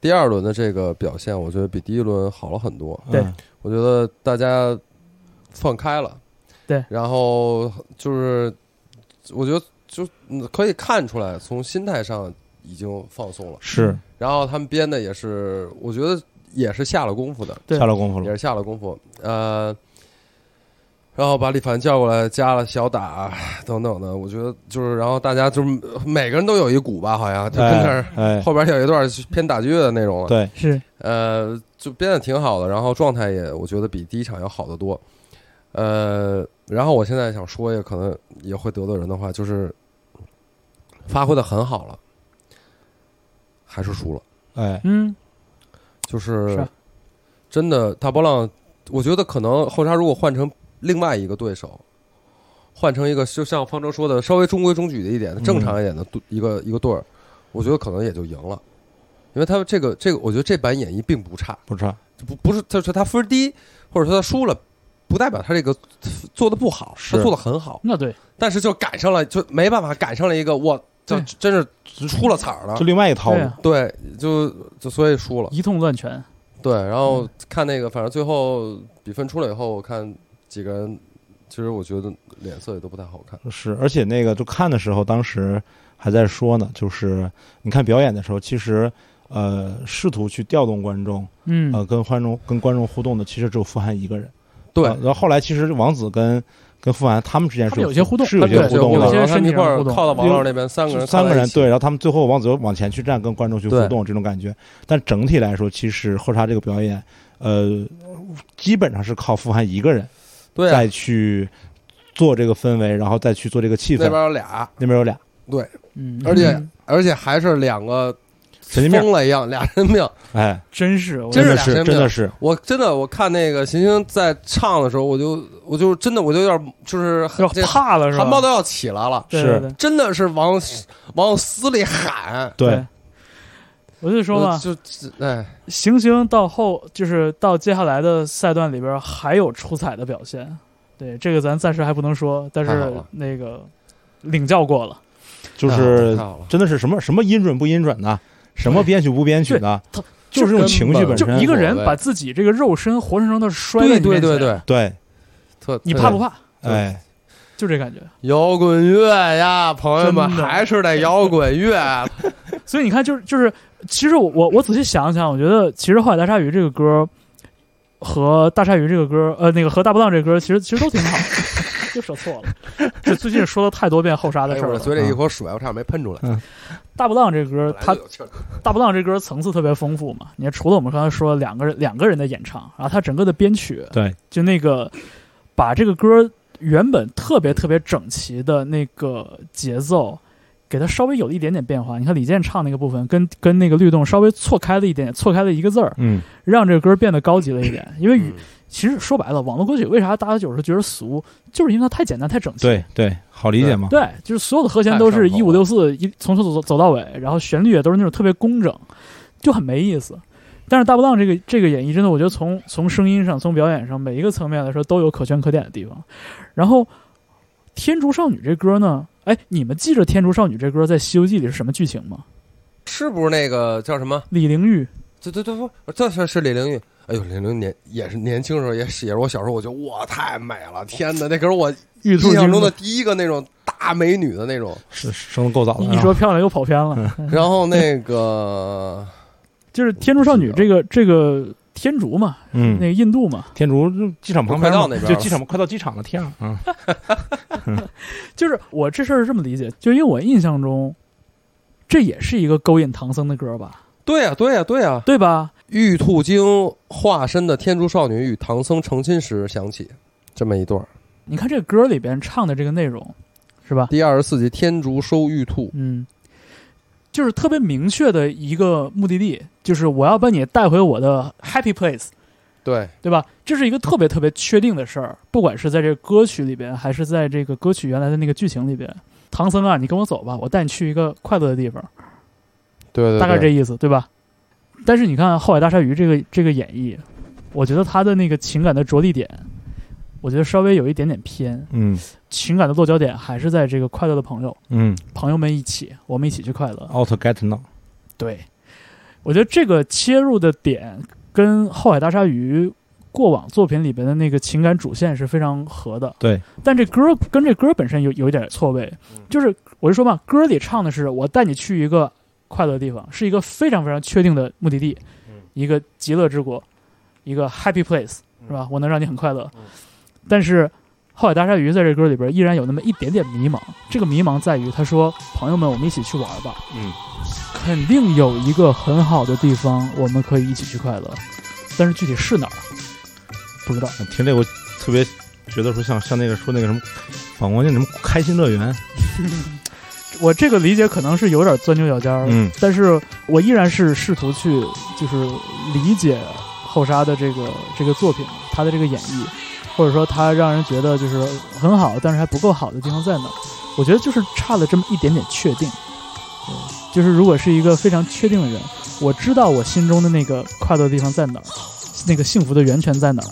第二轮的这个表现，我觉得比第一轮好了很多。对嗯我觉得大家放开了，对然后就是我觉得就嗯可以看出来，从心态上已经放松了。是然后他们编的也是，我觉得也是下了功夫的，对下了功夫了。也是下了功夫。呃，然后把李凡叫过来，加了小打等等的，我觉得就是，然后大家就是每个人都有一鼓吧，好像就跟那儿哎，哎后边有一段偏打击乐的那种了。对，是呃，就编的挺好的，然后状态也我觉得比第一场要好得多。呃，然后我现在想说一个可能也会得罪人的话，就是发挥的很好了，还是输了。哎，嗯。就是真的大波浪，我觉得可能后沙如果换成另外一个对手，换成一个就像方舟说的稍微中规中矩的一点、嗯。正常一点的一个一个队儿，我觉得可能也就赢了，因为他这个这个，我觉得这版演绎并不差，不差，不不是就是他分低，或者说他输了，不代表他这个做的不好，是。他做的很好，那对，但是就赶上了，就没办法赶上了一个我就真是出了彩儿了。就，另外一套路。对。就就所以输了。一通乱拳，对，然后看那个，反正最后比分出来以后，我看几个人，其实我觉得脸色也都不太好看。是，而且那个就看的时候，当时还在说呢，就是你看表演的时候，其实呃，试图去调动观众，嗯。呃，跟观众跟观众互动的，其实只有傅涵一个人。对呃然后后来其实王子跟跟傅涵他们之间是他们有些互动是有些互动的有些。然后他们一块儿身体互动靠到王老那边，三个人三个人对，然后他们最后王子往前去站，跟观众去互动这种感觉。但整体来说，其实后沙这个表演，呃，基本上是靠傅涵一个人对啊再去做这个氛围，然后再去做这个气氛那。边有俩，那边有俩对，嗯，而且嗯而且还是两个神经病，疯了一样，俩人命。哎，真是我真是真的是俩神病真的是，我真的我看那个行星在唱的时候，我就我就真的我就有点就是要这怕了是吧？汗毛都要起来了，是对对对真的是往往死里喊。对，我就说嘛，就哎，行星到后就是到接下来的赛段里边还有出彩的表现，对这个咱暂时还不能说，但是那个领教过了，就是真的是什么什么音准不音准的，什么编曲不编曲的，他就是这种情绪本身就。一个人把自己这个肉身活生生的摔在对你面前，对对对，对，特你怕不怕？哎，就这感觉。摇滚乐呀，朋友们，还是得摇滚乐。所以你看，就是就是，其实我我我仔细想想，我觉得其实《后海大鲨鱼》这个歌和大鲨鱼这个歌，呃，那个和大波浪这个歌，其实其实都挺好的，就说错了。这最近说了太多遍后沙的哎事儿了。我嘴里一口水，我差点没喷出来。大波浪这歌，它大波浪这歌层次特别丰富嘛。你看，除了我们刚才说两个人两个人的演唱，然后它整个的编曲，对，就那个把这个歌原本特别特别整齐的那个节奏，给它稍微有了一点点变化。你看李健唱那个部分，跟跟那个律动稍微错开了一点，错开了一个字儿，嗯让这个歌变得高级了一点。因为其实说白了，网络歌曲为啥大家有时候觉得俗，就是因为它太简单、太整齐。对对，好理解吗。对，就是所有的和弦都是一五六四一从头走走到尾，然后旋律也都是那种特别工整，就很没意思。但是大波浪这个这个演绎，真的我觉得从从声音上、从表演上每一个层面来说都有可圈可点的地方。然后《天竺少女》这歌呢，哎，你们记着《天竺少女》这歌在《西游记》里是什么剧情吗？是不是那个叫什么？李玲玉对对对，不，这是是李玲玉。哎呦，李玲年也是年轻时候也是也是我小时候，我觉得哇太美了，天哪！那可是我印象中的第一个那种大美女的那种。是生的够早的啊。一说漂亮又跑偏了，然后那个 就是《天竺少女》这个这个天竺嘛，嗯那，个印度嘛，天竺就机场旁边快到那边就机场快到机场了，天啊！嗯就是我这事儿是这么理解，就因为我印象中，这也是一个勾引唐僧的歌吧，对呀、对呀、对呀、对吧？玉兔精化身的天竺少女与唐僧成亲时响起这么一段儿。你看这歌里边唱的这个内容，是吧？第二十四集天竺收玉兔，嗯，就是特别明确的一个目的地，就是我要把你带回我的 happy place，对，对吧？这是一个特别特别确定的事儿，不管是在这个歌曲里边，还是在这个歌曲原来的那个剧情里边。唐僧啊，你跟我走吧，我带你去一个快乐的地方，对对，大概这意思，对吧？但是你看《后海大鲨鱼》这个这个演绎，我觉得他的那个情感的着力点，我觉得稍微有一点点偏，嗯情感的落脚点还是在这个快乐的朋友，嗯朋友们一起，我们一起去快乐。，out get now。对，我觉得这个切入的点跟《后海大鲨鱼》过往作品里边的那个情感主线是非常合的。对，但这歌跟这歌本身有有一点错位，就是我就说嘛，歌里唱的是我带你去一个快乐的地方，是一个非常非常确定的目的地，一个极乐之国，一个 happy place，是吧？我能让你很快乐。但是。后海大鲨鱼在这歌里边依然有那么一点点迷茫，这个迷茫在于他说：“朋友们，我们一起去玩吧。”嗯，肯定有一个很好的地方，我们可以一起去快乐，但是具体是哪儿，不知道。听这个我特别觉得说像像那个说那个什么反光镜什么开心乐园，我这个理解可能是有点钻牛角尖儿，嗯。但是我依然是试图去就是理解后沙的这个这个作品，他的这个演绎，或者说他让人觉得就是很好，但是还不够好的地方在哪儿？我觉得就是差了这么一点点确定。对，就是如果是一个非常确定的人，我知道我心中的那个快乐的地方在哪儿，那个幸福的源泉在哪儿，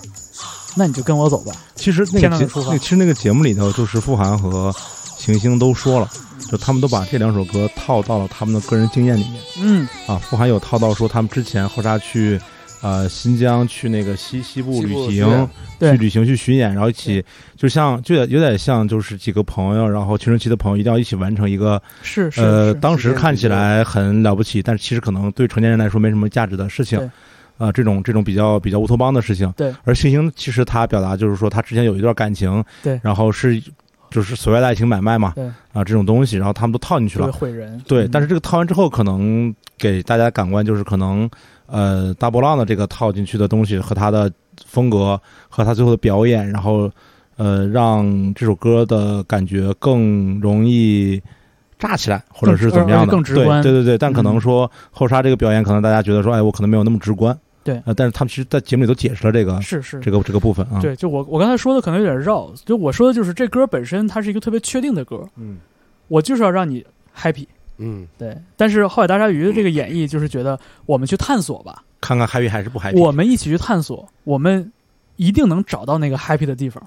那你就跟我走吧。其实那其实那个节目里头，就是富含和行星都说了，就他们都把这两首歌套到了他们的个人经验里面嗯，啊。富含有套到说他们之前后沙去呃新疆去那个西西部旅行去旅行去巡演，然后一起就像就有有点像就是几个朋友，然后青春期的朋友一定要一起完成一个是是呃当时看起来很了不起，但是其实可能对成年人来说没什么价值的事情对。啊、这种这种比较比较乌托邦的事情，对。而星星其实他表达就是说，他之前有一段感情，对然后是就是所谓的爱情买卖嘛，对啊这种东西，然后他们都套进去了。毁人。对，嗯但是这个套完之后，可能给大家感官就是可能，呃，大波浪的这个套进去的东西和他的风格和他最后的表演，然后呃，让这首歌的感觉更容易炸起来，或者是怎么样的，更更直观。对对对对，但可能嗯说后沙这个表演，可能大家觉得说，哎，我可能没有那么直观，对。呃，但是他们其实，在节目里都解释了这个是是。这个这个部分啊，，对，就我我刚才说的可能有点绕，就我说的就是这歌本身它是一个特别确定的歌，嗯。我就是要让你 happy，嗯，对。但是后海大鲨鱼的这个演绎就是觉得我们去探索吧，看看 happy 还是不 happy，我们一起去探索，我们一定能找到那个 happy 的地方，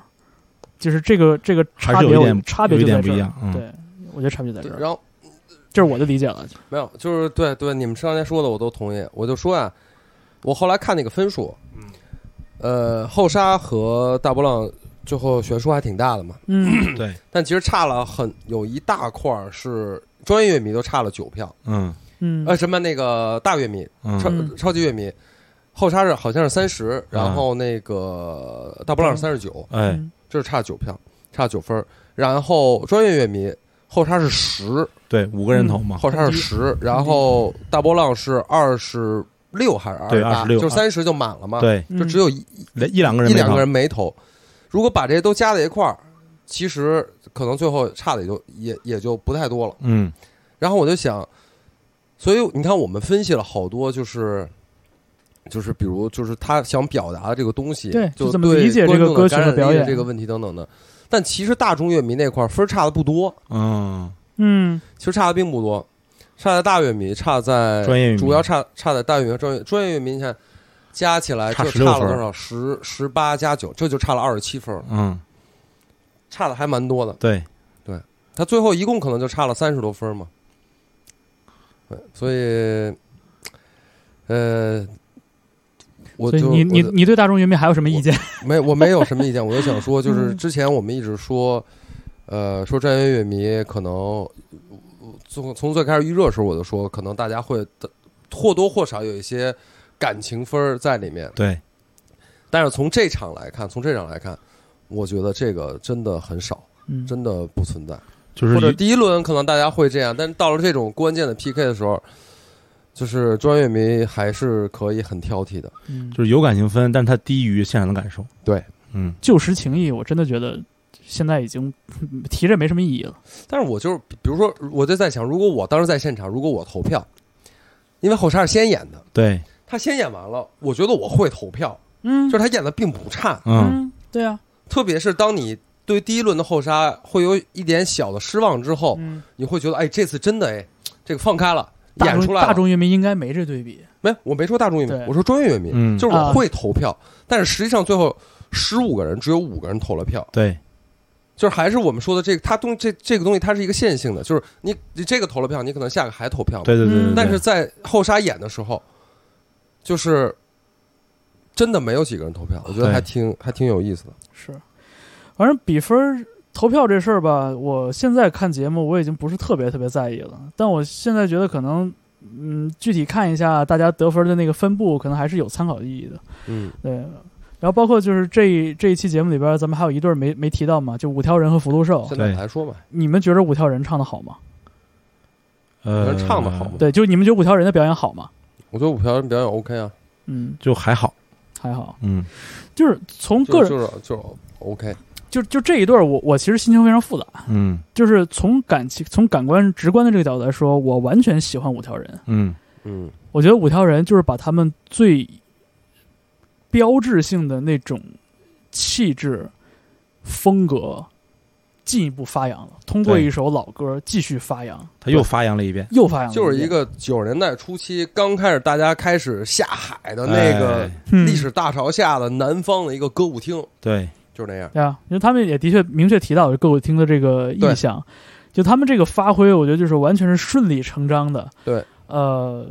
就是这个这个差别差别就在这儿点不一样，嗯，对，我觉得差别就在这儿，然后这是我的理解了。没有，就是对对，你们刚才说的我都同意。我就说啊、我后来看那个分数，呃，后沙和大波浪最后悬殊还挺大的嘛，嗯，对，但其实差了很有一大块是专业乐迷都差了九票，嗯。嗯，呃，什么那个大乐迷、超超级乐迷，后沙是好像是三十，然后那个大波浪是三十九，哎，嗯。这是差九票，差九分。然后专业乐迷后沙是十，对，五个人头嘛，后沙是十，然后大波浪是二十六还是二十八？26就三十就满了嘛。，对，嗯。就只有一连一两个人一两个人没投。如果把这些都加在一块儿，其实可能最后差的也就也也就不太多了。嗯然后我就想，所以你看，我们分析了好多，就是就是比如就是他想表达的这个东西，对就就怎么对理解这个观众的歌曲的表演这个问题等等的。但其实大众乐迷那块分差的不多，嗯，嗯其实差的并不多，差在大乐迷，差在专业主要差差在大乐迷和专业专业乐迷，你看加起来差就差了多少？十十八加九，这就差了二十七分，嗯，差的还蛮多的。对，对他最后一共可能就差了三十多分嘛。对，所以，呃，我就你你你对大众乐迷还有什么意见？没我没有什么意见，我就想说，就 是嗯之前我们一直说，呃，说专业乐迷可能从从最开始预热的时候我就说，可能大家会或多或少有一些感情分在里面，对，但是从这场来看，从这场来看，我觉得这个真的很少，嗯，真的不存在。就是或者第一轮可能大家会这样，但是到了这种关键的 PK 的时候，就是专业迷还是可以很挑剔的。嗯。就是有感情分，但是它低于现场的感受。对，嗯，旧时情谊，我真的觉得现在已经嗯提着没什么意义了。但是我就是，比如说，我就在想，如果我当时在现场，如果我投票，因为后沙是先演的，对，他先演完了，我觉得我会投票，嗯。就是他演的并不差，嗯，对啊，特别是当你对第一轮的后杀会有一点小的失望之后，嗯，你会觉得，哎，这次真的哎，这个放开了，演出来了。大众乐迷应该没这对比。没，我没说大众乐迷，我说专业乐迷，嗯就是我啊会投票，但是实际上最后十五个人只有五个人投了票，对，就是还是我们说的这个，它东这这个东西它是一个线性的，就是你你这个投了票，你可能下个还投票嘛，对对对对嗯对。但是在后沙演的时候，就是真的没有几个人投票，我觉得还挺还挺有意思的。是，反正比分投票这事儿吧，我现在看节目我已经不是特别特别在意了，但我现在觉得可能，嗯，具体看一下大家得分的那个分布，可能还是有参考意义的。嗯，对，然后包括就是这一这一期节目里边，咱们还有一对没没提到嘛，就五条人和福禄寿现，在来说吧，你们觉得五条人唱的好吗？呃，唱的好吗对，就你们觉得五条人的表演好吗？我觉得五条人表演 OK 啊，嗯，就还好。还好，嗯，就是从个人就就是就是 OK，就就这一对儿，我我其实心情非常复杂，嗯。就是从感情从感官直观的这个角度来说，我完全喜欢五条人。嗯。嗯。我觉得五条人就是把他们最标志性的那种气质、风格进一步发扬了，通过一首老歌继续发扬，他又发扬了一遍。又发扬了遍。就是一个九十年代初期刚开始大家开始下海的那个历史大潮下的南方的一个歌舞厅，对，就是那样。对啊，因为他们也的确明确提到歌舞厅的这个意向，就他们这个发挥，我觉得就是完全是顺理成章的，对，呃，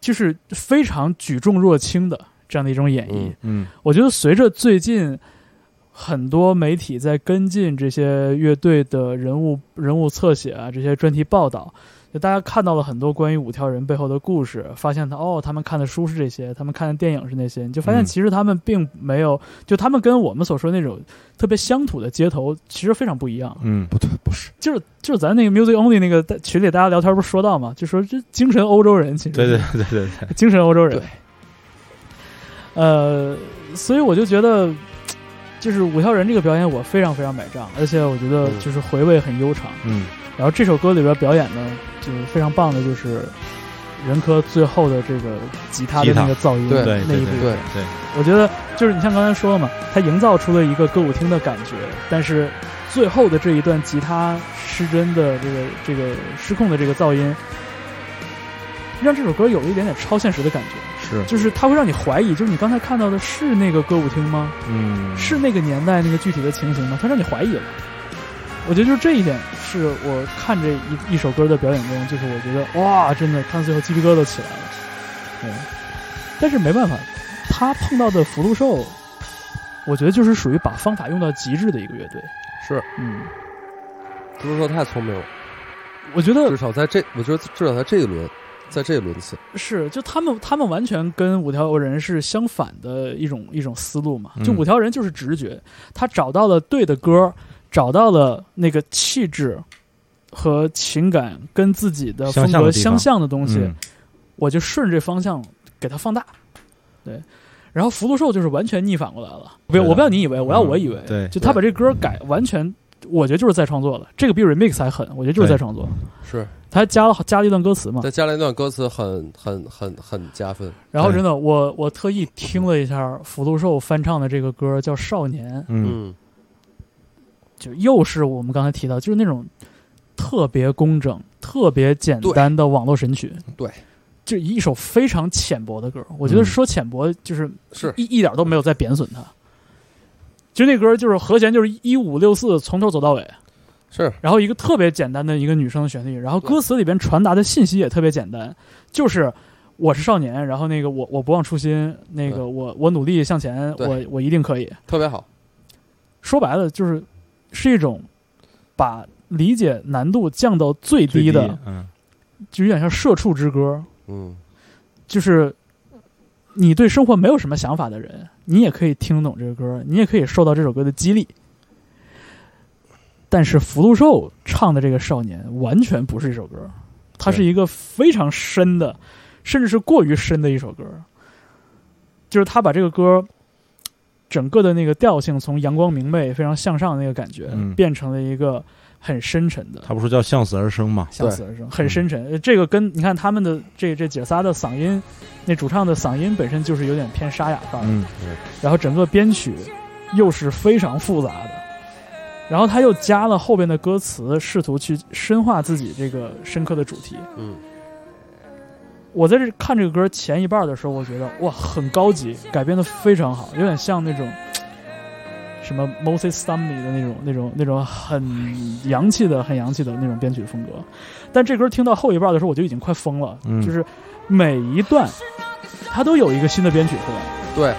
就是非常举重若轻的这样的一种演绎。嗯。嗯。我觉得随着最近很多媒体在跟进这些乐队的人物人物侧写啊，这些专题报道，就大家看到了很多关于五条人背后的故事，发现他哦，他们看的书是这些，他们看的电影是那些，你就发现嗯其实他们并没有，就他们跟我们所说的那种特别乡土的街头，其实非常不一样。嗯。不对，不是，就是就是咱那个 Music Only 那个群里大家聊天不是说到嘛，就说这精神欧洲人，其实。对对对对对，精神欧洲人。对。呃，所以我就觉得，就是五条人这个表演我非常非常买账，而且我觉得嗯。就是回味很悠长。嗯。然后这首歌里边表演呢，就是非常棒的，就是任科最后的这个吉他的那个噪音对那一部分，对对，我觉得就是你像刚才说了嘛，他营造出了一个歌舞厅的感觉，但是最后的这一段吉他失真的这个这个失控的这个噪音，让这首歌有了一点点超现实的感觉，是，就是它会让你怀疑，就是你刚才看到的是那个歌舞厅吗？嗯是那个年代那个具体的情形吗？它让你怀疑了。我觉得就是这一点是我看这一一首歌的表演中，就是我觉得哇，真的看到最后鸡皮疙瘩起来了。对，但是没办法，他碰到的福禄寿，我觉得就是属于把方法用到极致的一个乐队。是，嗯，福禄寿太聪明了，我觉得至少在这，我觉得至少在这一轮，在这一轮次，是，就他们他们完全跟五条人是相反的一种一种思路嘛。就嗯五条人就是直觉，他找到了对的歌，找到了那个气质和情感跟自己的风格相像的东西，嗯我就顺着这方向给它放大。对，然后福禄寿就是完全逆反过来了。不，对的我不要你以为，我要我以为，对就他把这歌改完全，我觉得就是再创作了。这个比 remix 还狠，我觉得就是对再创作。是他还加了加了一段歌词嘛。再加了一段歌词很，很很很加分。然后真的，我我特意听了一下福禄寿翻唱的这个歌，叫《少年》，嗯嗯，就又是我们刚才提到，就是那种特别工整、特别简单的网络神曲。对，就一首非常浅薄的歌。我觉得嗯说浅薄，就是是一一点都没有在贬损它。就那歌就是和弦就是一五六四从头走到尾，是然后一个特别简单的一个女生的旋律，然后歌词里边传达的信息也特别简单，就是我是少年，然后那个我我不忘初心，那个我我努力向前，我我一定可以。特别好。说白了就是是一种把理解难度降到最最低的，嗯就有点像社畜之歌，嗯，就是你对生活没有什么想法的人，你也可以听懂这个歌，你也可以受到这首歌的激励。但是福禄寿唱的这个少年完全不是一首歌，它是一个非常深的，甚至是过于深的一首歌。就是他把这个歌整个的那个调性从阳光明媚、非常向上的那个感觉，嗯变成了一个很深沉的。他不是叫向死而生吗？向死而生，很深沉。呃这个跟你看他们的这这姐仨的嗓音，那主唱的嗓音本身就是有点偏沙哑范儿，嗯然后整个编曲又是非常复杂的，然后他又加了后边的歌词，试图去深化自己这个深刻的主题。嗯，我在这看这个歌前一半的时候，我觉得哇，很高级，改编的非常好，有点像那种。什么 Moses Sumney 的那种、那种、那种很洋气的、很洋气的那种编曲风格，但这歌听到后一半的时候，我就已经快疯了。嗯就是每一段，它都有一个新的编曲出来，对，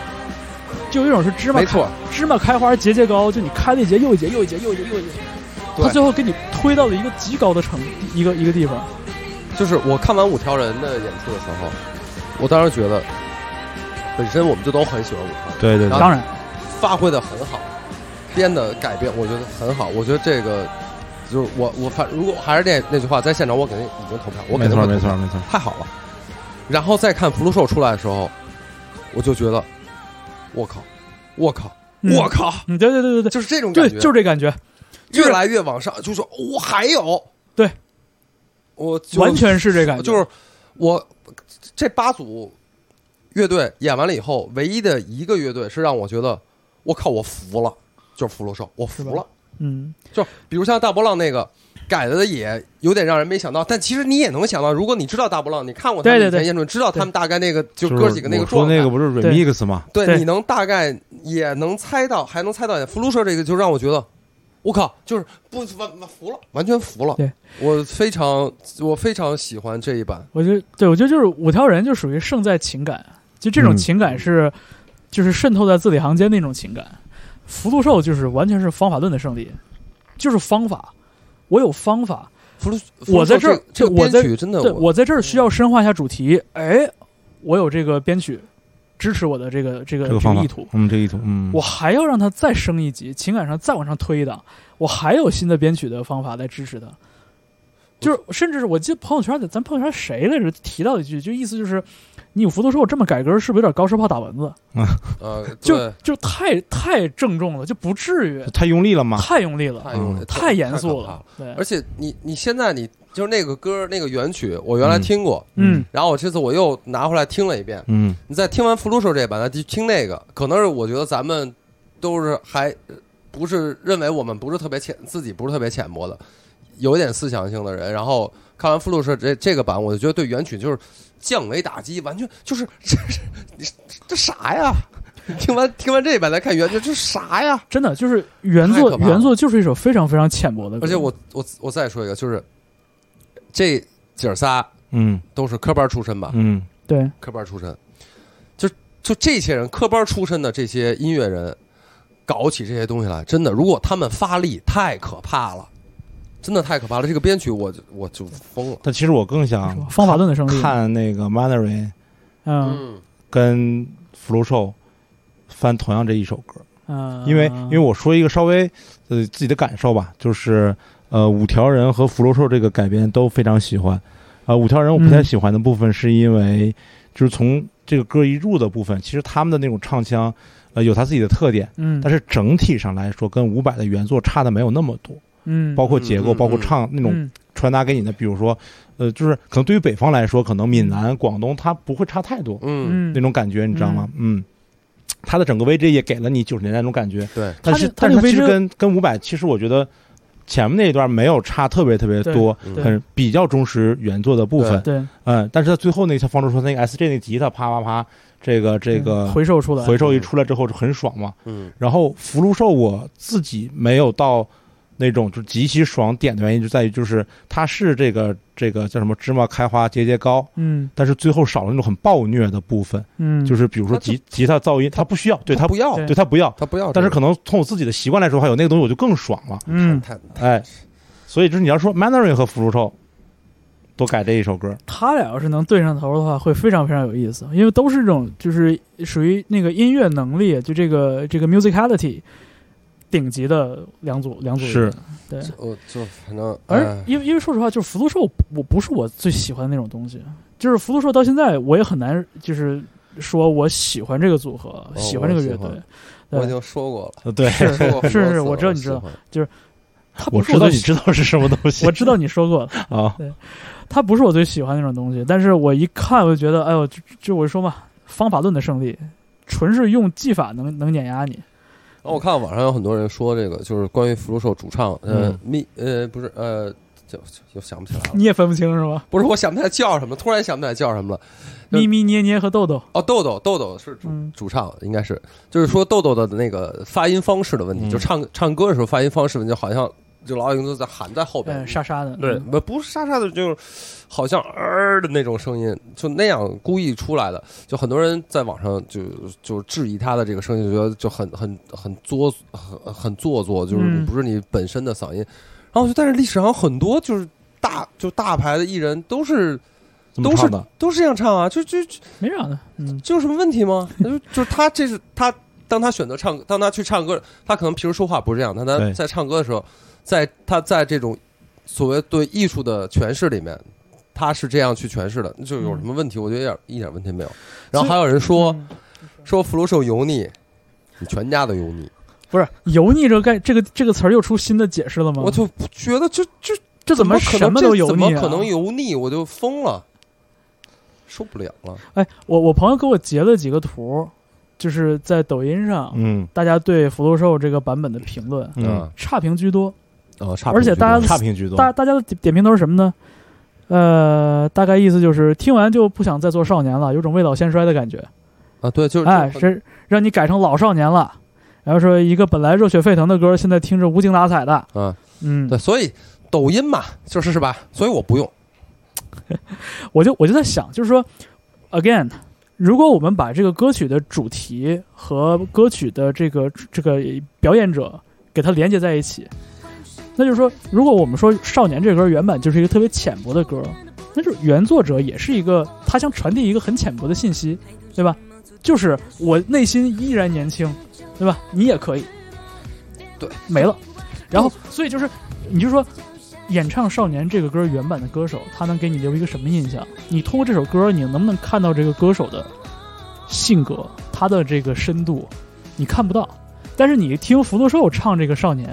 就有一种是芝麻开没错，芝麻开花节节高，就你开了一节又一节又一节又一节又一节，对它最后给你推到了一个极高的程一个一个地方。就是我看完五条人的演出的时候，我当时觉得，本身我们就都很喜欢五条人，对对对当然，发挥的很好，编的改编我觉得很好。我觉得这个就是我我反如果还是那那句话，在现场我肯定已经投票，我肯没错没错没错。太好了。然后再看福禄寿出来的时候，我就觉得，我靠，我靠，嗯。我靠，嗯，对对对对对，就是这种感对，觉，就是这感觉，就是越来越往上，就说我还有，对，我就完全是这感觉，就是我这八组乐队演完了以后，唯一的一个乐队是让我觉得，我靠，我服了，就是福禄寿，我服是吧了。嗯，就比如像大波浪那个改的也有点让人没想到，但其实你也能想到，如果你知道大波浪，你看过他们对对对以前演出，知道他们大概那个就就是哥几个那个我说状态，那个不是对 remix 吗？对，你能大概也能猜到，还能猜到福禄社这个，就让我觉得，我靠，就是不完完服了，完全服了。对我非常我非常喜欢这一版。我觉得，对我觉得就是五条人就属于胜在情感，就这种嗯情感是，就是渗透在字里行间那种情感。福禄寿就是完全是方法论的胜利，就是方法，我有方法，福，我在这儿这个我在的，对我在这儿需要深化一下主题，哎，我有这个编曲支持我的这个这个这个方法意图，，嗯，这个意图，嗯，我还要让它再升一级，情感上再往上推一档，我还有新的编曲的方法来支持它。就是，甚至是我记得朋友圈里，咱朋友圈谁来着提到一句，就意思就是，你有福禄寿这么改歌，是不是有点高射炮打蚊子 啊？呃，就就太太郑重了，就不至于太用力了嘛？太用力了，太用力嗯太严肃了。对，而且你你现在你就是那个歌那个原曲，我原来嗯听过，嗯，然后我这次我又拿回来听了一遍。嗯，你在听完福禄寿这版，再去听那个，可能是我觉得咱们都是还呃不是认为我们不是特别浅，自己不是特别浅薄的，有点思想性的人，然后看完福禄寿这这个版，我就觉得对原曲就是降维打击，完全就是这这你这啥呀？听完听完这版再看原曲，这啥呀？真的就是原作原作就是一首非常非常浅薄的歌，而且我我我再说一个，就是这姐儿仨嗯都是科班出身吧？嗯对科班出身，就就这些人科班出身的这些音乐人，搞起这些东西来，真的，如果他们发力，太可怕了，真的太可怕了。这个编曲我就我就疯了。但其实我更想方法论的胜利，看那个 Mandarin 嗯嗯，跟福禄寿翻同样这一首歌，嗯，因为因为我说一个稍微呃自己的感受吧，就是呃五条人和福禄寿这个改编都非常喜欢，啊、五条人我不太嗯喜欢的部分是因为就是从这个歌一入的部分，其实他们的那种唱腔呃有他自己的特点，嗯，但是整体上来说跟伍佰的原作差的没有那么多。嗯，包括结构，包括唱那种嗯。传达给你的，比如说，呃，就是可能对于北方来说，可能闽南、广东它不会差太多嗯，嗯。那种感觉，你知道吗？嗯，它的整个 VJ 也给了你九十年代那种感觉，对，但是但是它其实跟跟五百其实我觉得前面那一段没有差特别特别多，很比较忠实原作的部分，对。嗯，但是他最后那个像方舟说那个 SJ 那吉他啪啪啪，这个这个回收出来，回收一出来之后就很爽嘛。嗯。然后福禄寿我自己没有到那种就极其爽点的原因，就在于就是它是这个这个叫什么芝麻开花节节高，嗯。但是最后少了那种很暴虐的部分，嗯，就是比如说吉吉他噪音，他不需要，对他不要，对对他不要，他不要，但是可能从我自己的习惯来说，还有那个东西我就更爽了，嗯，太哎，所以就是你要说 Mandarin 和福禄寿都改这一首歌，他俩要是能对上头的话，会非常非常有意思，因为都是这种就是属于那个音乐能力，就这个这个 musicality 顶级的两组两组人是对。我就反正而哎因为因为说实话，就是福禄寿，我不是我最喜欢的那种东西。就是福禄寿到现在，我也很难就是说我喜欢这个组合，喜欢这个乐队我喜欢。我已对，经说过了，呃对，是是是，我知道你知道就是，他不我知道你知道是什么东西，我知道你说过了，啊，他不是我最喜欢那种东西。但是我一看，我就觉得，哎呦，就就我就说嘛，方法论的胜利，纯是用技法能能碾压你。然后我看网上有很多人说这个，就是关于福禄寿主唱，呃嗯，咪呃不是呃，就就又想不起来了，你也分不清是吗？不是我想不起来叫什么，突然想不起来叫什么了。咪咪捏捏和豆豆，哦，豆豆豆豆是主嗯主唱，应该是，就是说豆豆的那个发音方式的问题，嗯。就唱唱歌的时候发音方式问题，就好像就老有人都在喊在后边嗯，，沙沙的，对，嗯。不不是沙沙的，就是好像呃的那种声音，就那样故意出来的。就很多人在网上就就质疑他的这个声音，就觉得就很很很作很很做作，就是嗯不是你本身的嗓音。然后我就但是历史上很多就是大就大牌的艺人都是都是这么唱的，都是这样唱啊，就就就没啥的，嗯这有什么问题吗？就就是他这是他当他选择唱，当他去唱歌，他可能平时说话不是这样，但他在唱歌的时候，在他在这种所谓对艺术的诠释里面，他是这样去诠释的，就有什么问题？我觉得一点一点问题没有。然后还有人说嗯说福禄寿油腻，你全家都油腻，不是油腻这个概这个这个词儿又出新的解释了吗？我就觉得这这这怎么可能什么都油腻啊？怎么可能油腻？我就疯了，受不了了。哎，我我朋友给我截了几个图，就是在抖音上，嗯大家对福禄寿这个版本的评论嗯，差评居多，哦，差而且大家差评居多，大大家的点点评都是什么呢？呃，大概意思就是听完就不想再做少年了，有种未老先衰的感觉。啊，对，就是哎，是让你改成老少年了。然后说一个本来热血沸腾的歌，现在听着无精打采的。啊，嗯，对，所以抖音嘛，就是是吧？所以我不用。我就我就在想，就是说，again，如果我们把这个歌曲的主题和歌曲的这个这个表演者给它连接在一起，那就是说，如果我们说《少年》这歌原版就是一个特别浅薄的歌，那就是原作者也是一个他想传递一个很浅薄的信息，对吧？就是我内心依然年轻，对吧？你也可以，对，没了。然后，所以就是，你就说，演唱《少年》这个歌原版的歌手，他能给你留一个什么印象？你通过这首歌，你能不能看到这个歌手的性格，他的这个深度？你看不到。但是你听福禄寿唱这个《少年》，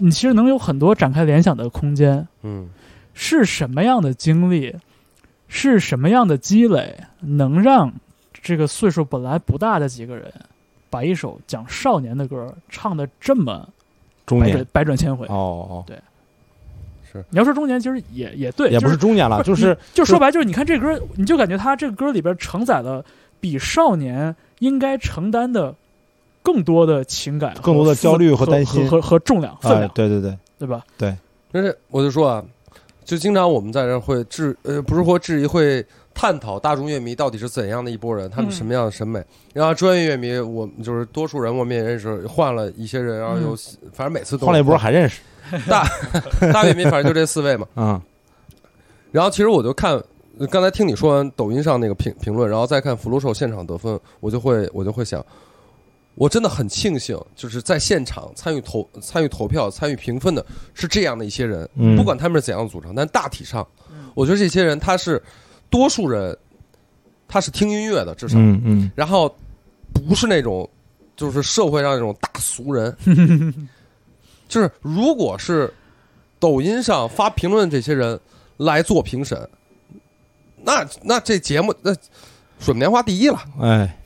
你其实能有很多展开联想的空间。嗯，是什么样的经历，是什么样的积累，能让这个岁数本来不大的几个人，把一首讲少年的歌唱的这么中年。百转千回？哦哦，你要说中年，其实也也对，也不是中年了，就是你就说白，就是你看这歌，你就感觉他这个歌里边承载了比少年应该承担的更多的情感，更多的焦虑和和担心和和和重量分哎量，，对对对，对吧？对但是我就说啊，就经常我们在这儿会质呃，不是说质疑，会探讨大众乐迷到底是怎样的一拨人，他们嗯什么样的审美。然后专业乐迷，我们就是多数人我们也认识，换了一些人，然后又、反正每次都换了一波还认识，大 大乐迷，反正就这四位嘛。嗯然后其实我就看，刚才听你说完抖音上那个评评论，然后再看福禄寿现场得分，我就会我就会想，我真的很庆幸，就是在现场参与投参与投票、参与评分的是这样的一些人，嗯，不管他们是怎样组成，但大体上，我觉得这些人他是多数人，他是听音乐的，至少，嗯嗯然后不是那种就是社会上那种大俗人，就是如果是抖音上发评论这些人来做评审，那那这节目那水木年华第一了。哎，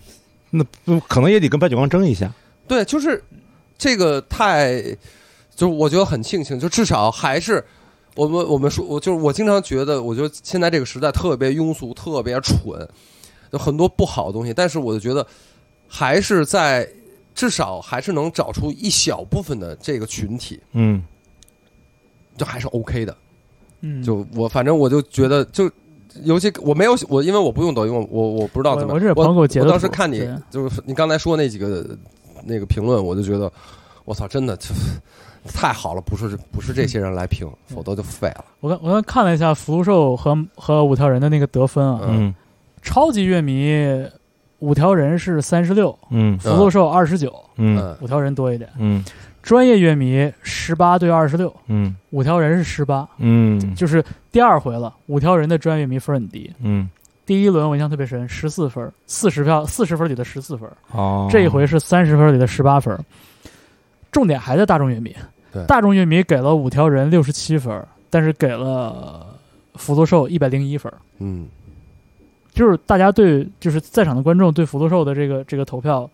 那不可能也得跟白举纲争一下。对，就是这个太，就是我觉得很庆幸，就至少还是我们我们说，我就是我经常觉得，我觉得现在这个时代特别庸俗，特别蠢，有很多不好的东西，但是我就觉得还是在至少还是能找出一小部分的这个群体，嗯就还是 OK 的。嗯，就我反正我就觉得就。尤其我没有我，因为我不用抖音，我我我不知道怎么。我是朋友给我截的我当时看你就是你刚才说那几个那个评论，我就觉得我操，真的这太好了，不是不是这些人来评，否则就废了。我刚我刚看了一下福禄寿和和五条人的那个得分啊，嗯。嗯超级乐迷五条人是三十六，嗯。福禄寿二十九，嗯。嗯。五条人多一点。嗯专业乐迷十八对二十六，嗯五条人是十八，嗯就是第二回了。五条人的专业乐迷分很低，嗯第一轮我印象特别深，十四分，四十票四十分里的十四分，哦，这一回是三十分里的十八分。重点还在大众乐迷对，大众乐迷给了五条人六十七分，但是给了福禄寿一百零一分。嗯就是大家对就是在场的观众对福禄寿的这个这个投票，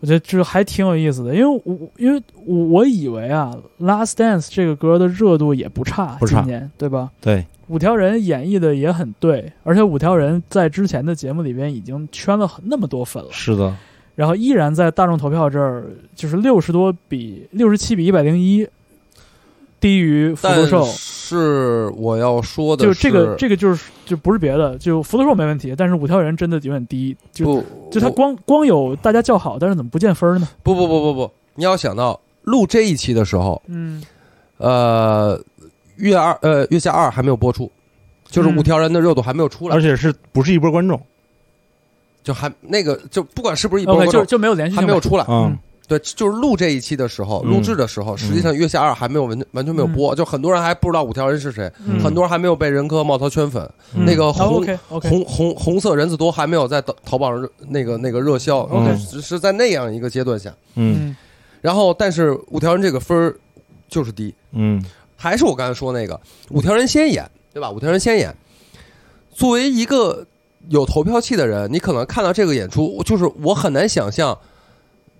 我觉得这还挺有意思的，因为我因为我我以为啊，《Last Dance》这个歌的热度也不差，不差今年对吧？对，五条人演绎的也很对，而且五条人在之前的节目里边已经圈了很那么多粉了，是的，然后依然在大众投票这儿就是六十多比六十七比一百零一，低于福禄但寿。是我要说的，就这个，这个就是就不是别的，就福禄寿没问题，但是五条人真的有点低，就就他光光有大家叫好，但是怎么不见分儿呢？不不不不不，你要想到录这一期的时候，嗯呃，月二呃月下二还没有播出，就是嗯五条人的热度还没有出来，而且是不是一波观众？就还那个就不管是不是一波观众就就没有连续性还没有出来，嗯对，就是录这一期的时候，嗯录制的时候，实际上月下二还没有完完全没有播，就很多人还不知道五条人是谁，嗯很多人还没有被人科冒头圈粉，嗯那个红、红红红色人字多还没有在淘淘宝上那个那个热销是在那样一个阶段下，然后但是五条人这个分儿就是低，嗯。还是我刚才说那个五条人先演，对吧？五条人先演，作为一个有投票器的人，你可能看到这个演出，就是我很难想象，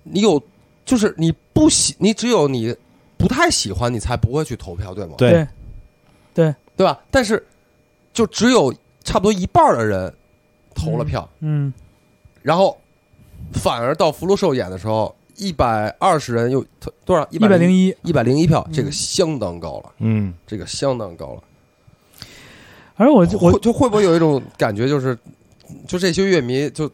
你有，就是你不喜，你只有你不太喜欢，你才不会去投票，对吗？对，对，对吧？但是就只有差不多一半的人投了票，嗯然后反而到福禄寿演的时候，一百二十人又投多少？一一百零一，一，百零一票，嗯这个相当高了，嗯这个相当高了。而我就我会就会不会有一种感觉，就是就这些乐迷就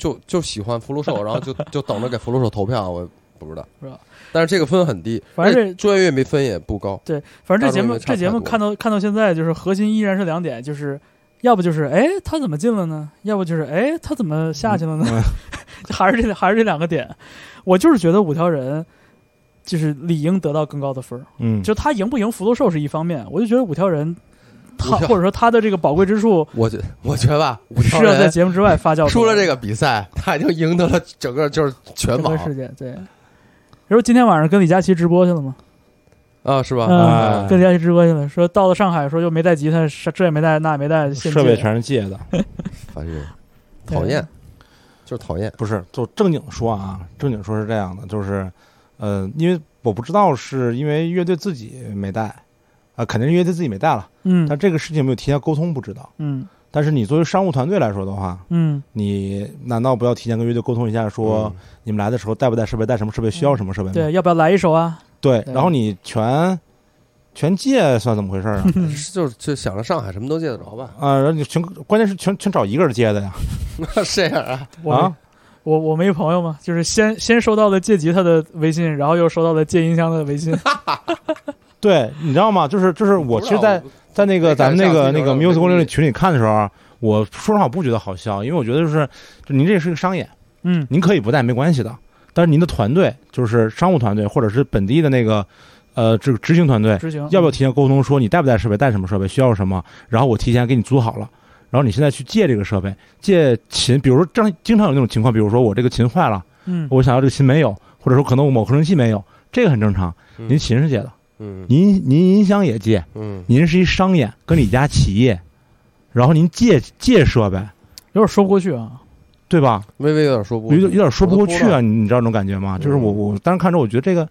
就就喜欢福禄寿，然后就就等着给福禄寿投票，我不知道不知道。但是这个分很低，反正这专业乐迷分也不高。对，反正这节目这节目看到看到现在，就是核心依然是两点，就是要不就是哎他怎么进了呢？要不就是哎他怎么下去了呢？嗯 还是这还是这两个点。我就是觉得五条人就是理应得到更高的分儿，嗯，就他赢不赢福禄寿是一方面，我就觉得五条人他或者说他的这个宝贵之处我觉我觉得吧，五是要在节目之外发酵。输了这个比赛，他已经赢得了整个就是全网世界对。然后今天晚上跟李佳琦直播去了吗？啊，是吧？嗯，啊跟李佳琦直播去了，说到了上海，说又没带吉他，这也没带，那也没带，现设备全是借的，反正，讨厌，就是讨厌。不是，就正经说啊，正经说是这样的，就是，呃，因为我不知道是因为乐队自己没带，啊、肯定是因为他自己没带了，嗯但这个事情有没有提前沟通不知道。嗯但是你作为商务团队来说的话，嗯你难道不要提前跟乐队沟通一下，说你们来的时候带不带设备，带什么设备，需要什么设备吗？对，要不要来一首啊？对对然后你全全借算怎么回事啊？就是就想着上海什么都借得着吧？啊，然后你全关键是全全找一个人借的呀 这样 啊，我、啊！我我没朋友嘛，就是先先收到了借吉他的微信，然后又收到了借音箱的微信。对，你知道吗？就是就是我其实在，在那个咱们那个那个这个 music 公没那群里看的时候啊，我说实话不觉得好笑，因为我觉得就是就您这是个商演，嗯您可以不带没关系的，但是您的团队就是商务团队或者是本地的那个呃这个执行团队，执行要不要提前沟通说你带不带设备，带什么设备，需要什么，然后我提前给你租好了。然后你现在去借这个设备，借琴，比如说正经常有那种情况，比如说我这个琴坏了，嗯我想要这个琴没有，或者说可能我某合成器没有，这个很正常。嗯您琴是借的，嗯您您音箱也借，嗯您是一商演，跟你家企业，然后您借借设备，有点说不过去啊。对吧？微微有点说不过去有点有点说不过去啊，你你知道那种感觉吗？就是我嗯我当时看着，我觉得这个，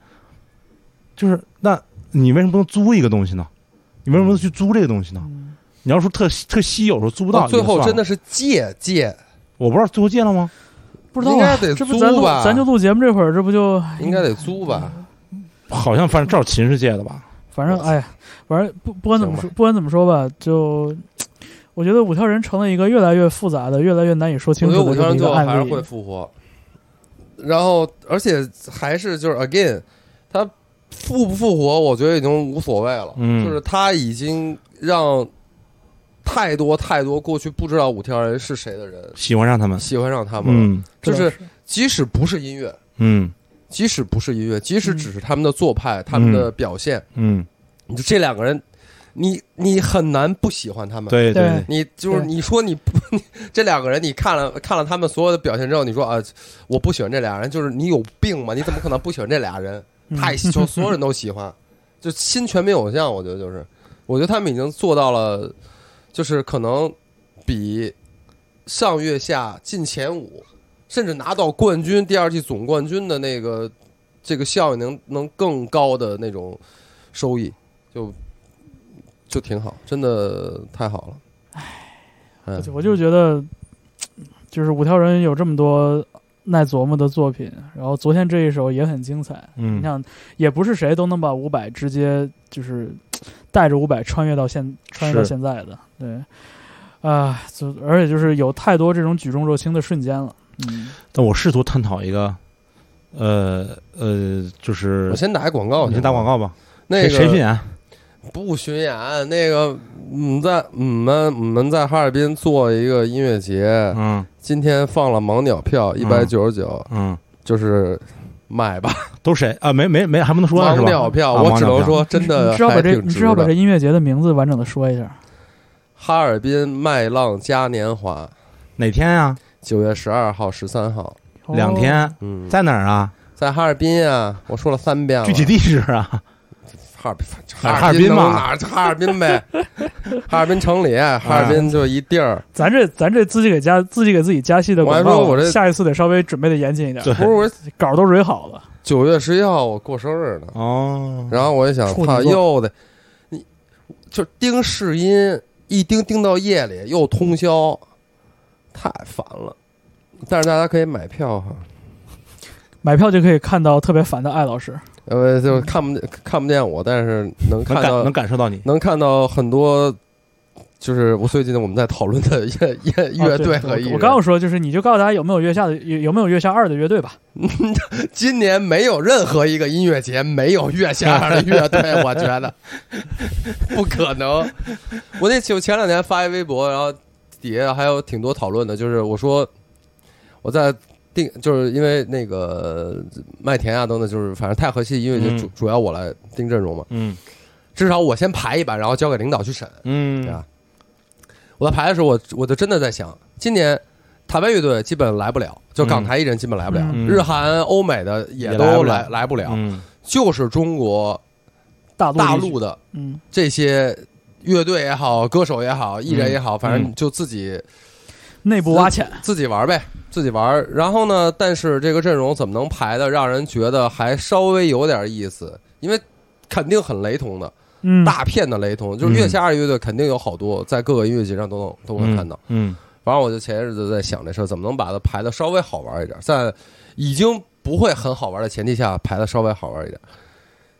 就是那你为什么不能租一个东西呢？你为什么不能去租这个东西呢？嗯你要说特特稀有，说租不到，到最后真的是借借，我不知道最后借了吗？不知道啊应该得这不咱录租吧咱就录节目这会儿，这不就应该得租吧？好像反正至少秦是借的吧？反正哎呀，反正不不管怎么说，不管怎么说吧，就我觉得五条人成了一个越来越复杂的、越来越难以说清我觉得五条人最后还是会。复活，然后而且还是就是 again，他复不复活，我觉得已经无所谓了。嗯就是他已经让太多太多过去不知道五条人是谁的人喜欢上他们，喜欢上他们了。嗯就是即使不是音乐，嗯即使不是音乐，即使嗯只是他们的做派、他们的表现，嗯，你就这两个人，你你很难不喜欢他们。对对对，你就是你说你不，你 这两个人，你看了看了他们所有的表现之后，你说啊，我不喜欢这俩人，就是你有病吗？你怎么可能不喜欢这俩人？嗯。太喜，就所有人都喜欢，就新全民偶像，我觉得就是，我觉得他们已经做到了，就是可能比上月下进前五，甚至拿到冠军第二季总冠军的那个这个效应能能更高的那种收益，就就挺好，真的太好了。唉，我就我就觉得，就是五条人有这么多耐琢磨的作品，然后昨天这一首也很精彩。嗯你想，也不是谁都能把伍佰直接就是带着伍佰穿越到现穿越到现在的，对，啊、就而且就是有太多这种举重若轻的瞬间了。嗯，但我试图探讨一个，呃呃，就是我先打一广告，你先打广。告吧。那个谁谁巡演？不巡演？那个，嗯，在我们我们在哈尔滨做一个音乐节，嗯今天放了盲鸟票一百九十九，嗯，就是买吧，都谁啊？没没没，还不能说是吧？盲鸟票，啊我只能。说真的你知道把这你知道把这。音乐节的名字完整的说一下？哈尔滨麦浪嘉年华，哪天啊？九月十二号、十三号，两天，嗯，在哪儿啊？在哈尔滨啊，我说了三遍了，具体地址啊？哈尔滨，哈尔滨嘛？哈尔滨呗，哈尔滨城里，哈尔滨就一地儿。咱这咱这自己给加自己给自己加戏的我还，说我这下一次得稍微准备的严谨一点，对不是我稿都蕊好了。九月十一号我过生日呢，哦，然后我就想，操，又得你就盯试音，一盯盯到夜里，又通宵，太烦了。但是大家可以买票哈，买票就可以看到特别烦的艾老师，呃，就看不见看不见我，但是能看到能感受到你。能看到很多，就是我最近我们在讨论的乐乐 乐队和艺人。我我刚要说，就是你就告诉大家有没有月下的有有没有月下二的乐队吧。今年没有任何一个音乐节没有月下二的乐队，我觉得不可能。我那就前两天发一微博，然后底下还有挺多讨论的，就是我说我在定，就是因为那个麦田啊等等，就是反正太和系音乐就主、嗯。主要我来定阵容嘛，嗯。至少我先排一版，然后交给领导去审。嗯。对嗯吧？我在排的时候，我我就真的在想，今年台湾乐队基本来不了，就港台艺人基本来不了，嗯。日韩欧美的也也都来不了。来来不了，嗯。就是中国大陆大陆的嗯，这些乐队也好，歌手也好，艺人也好，反正就自己内部挖潜，自己玩呗，自己玩。然后呢，但是这个阵容怎么能排的让人觉得还稍微有点意思？因为肯定很雷同的，嗯，大片的雷同，就是月下二乐队肯定有好多，在各个音乐节上都能都能看到。嗯反正我就前些日子在想这事儿，怎么能把它排的稍微好玩一点，在已经不会很好玩的前提下排的稍微好玩一点，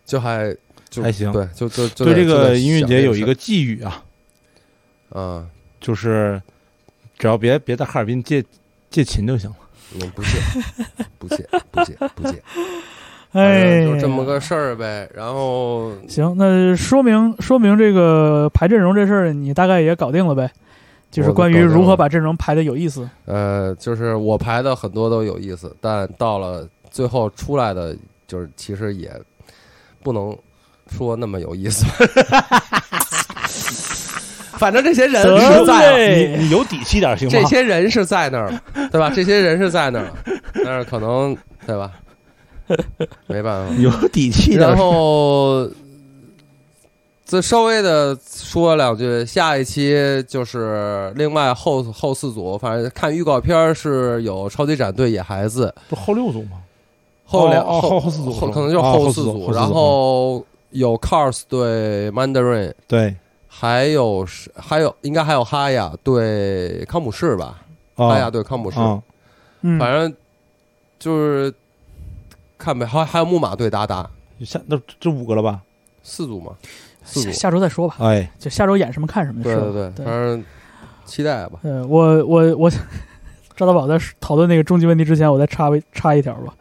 就还就还行对，就就就对这个音乐节有一个寄语啊，嗯就是只要别别在哈尔滨借借琴就行了。我不借不借不借不借，反哎，就这么个事儿呗。然后行，那说明说明这个排阵容这事儿，你大概也搞定了呗。就是关于如何把阵容排的有意思。呃，就是我排的很多都有意思，但到了最后出来的，就是其实也不能说那么有意思。反正这些人是在，你你有底气点行吗？这些人是在那儿，对吧？这些人是在那儿，但是可能对吧？没办法。有底气的然后再稍微的说两句，下一期就是另外后后四组，反正看预告片是有超级战队野孩子，不后六组吗？后两哦哦后后四组后可能就是后四组组，然后有 Cars 对 Mandarin，对，还有是还有应该还有哈雅对康姆士吧，哈雅啊对康姆士，反正就是看呗，还还有木马对达达，下那这五个了吧？四组嘛，四组下，下周再说吧，哎，就下周演什么看什么。对对对，对反正期待吧。呃，我我我，赵大宝在讨论那个终极问题之前，我再插一插一条吧。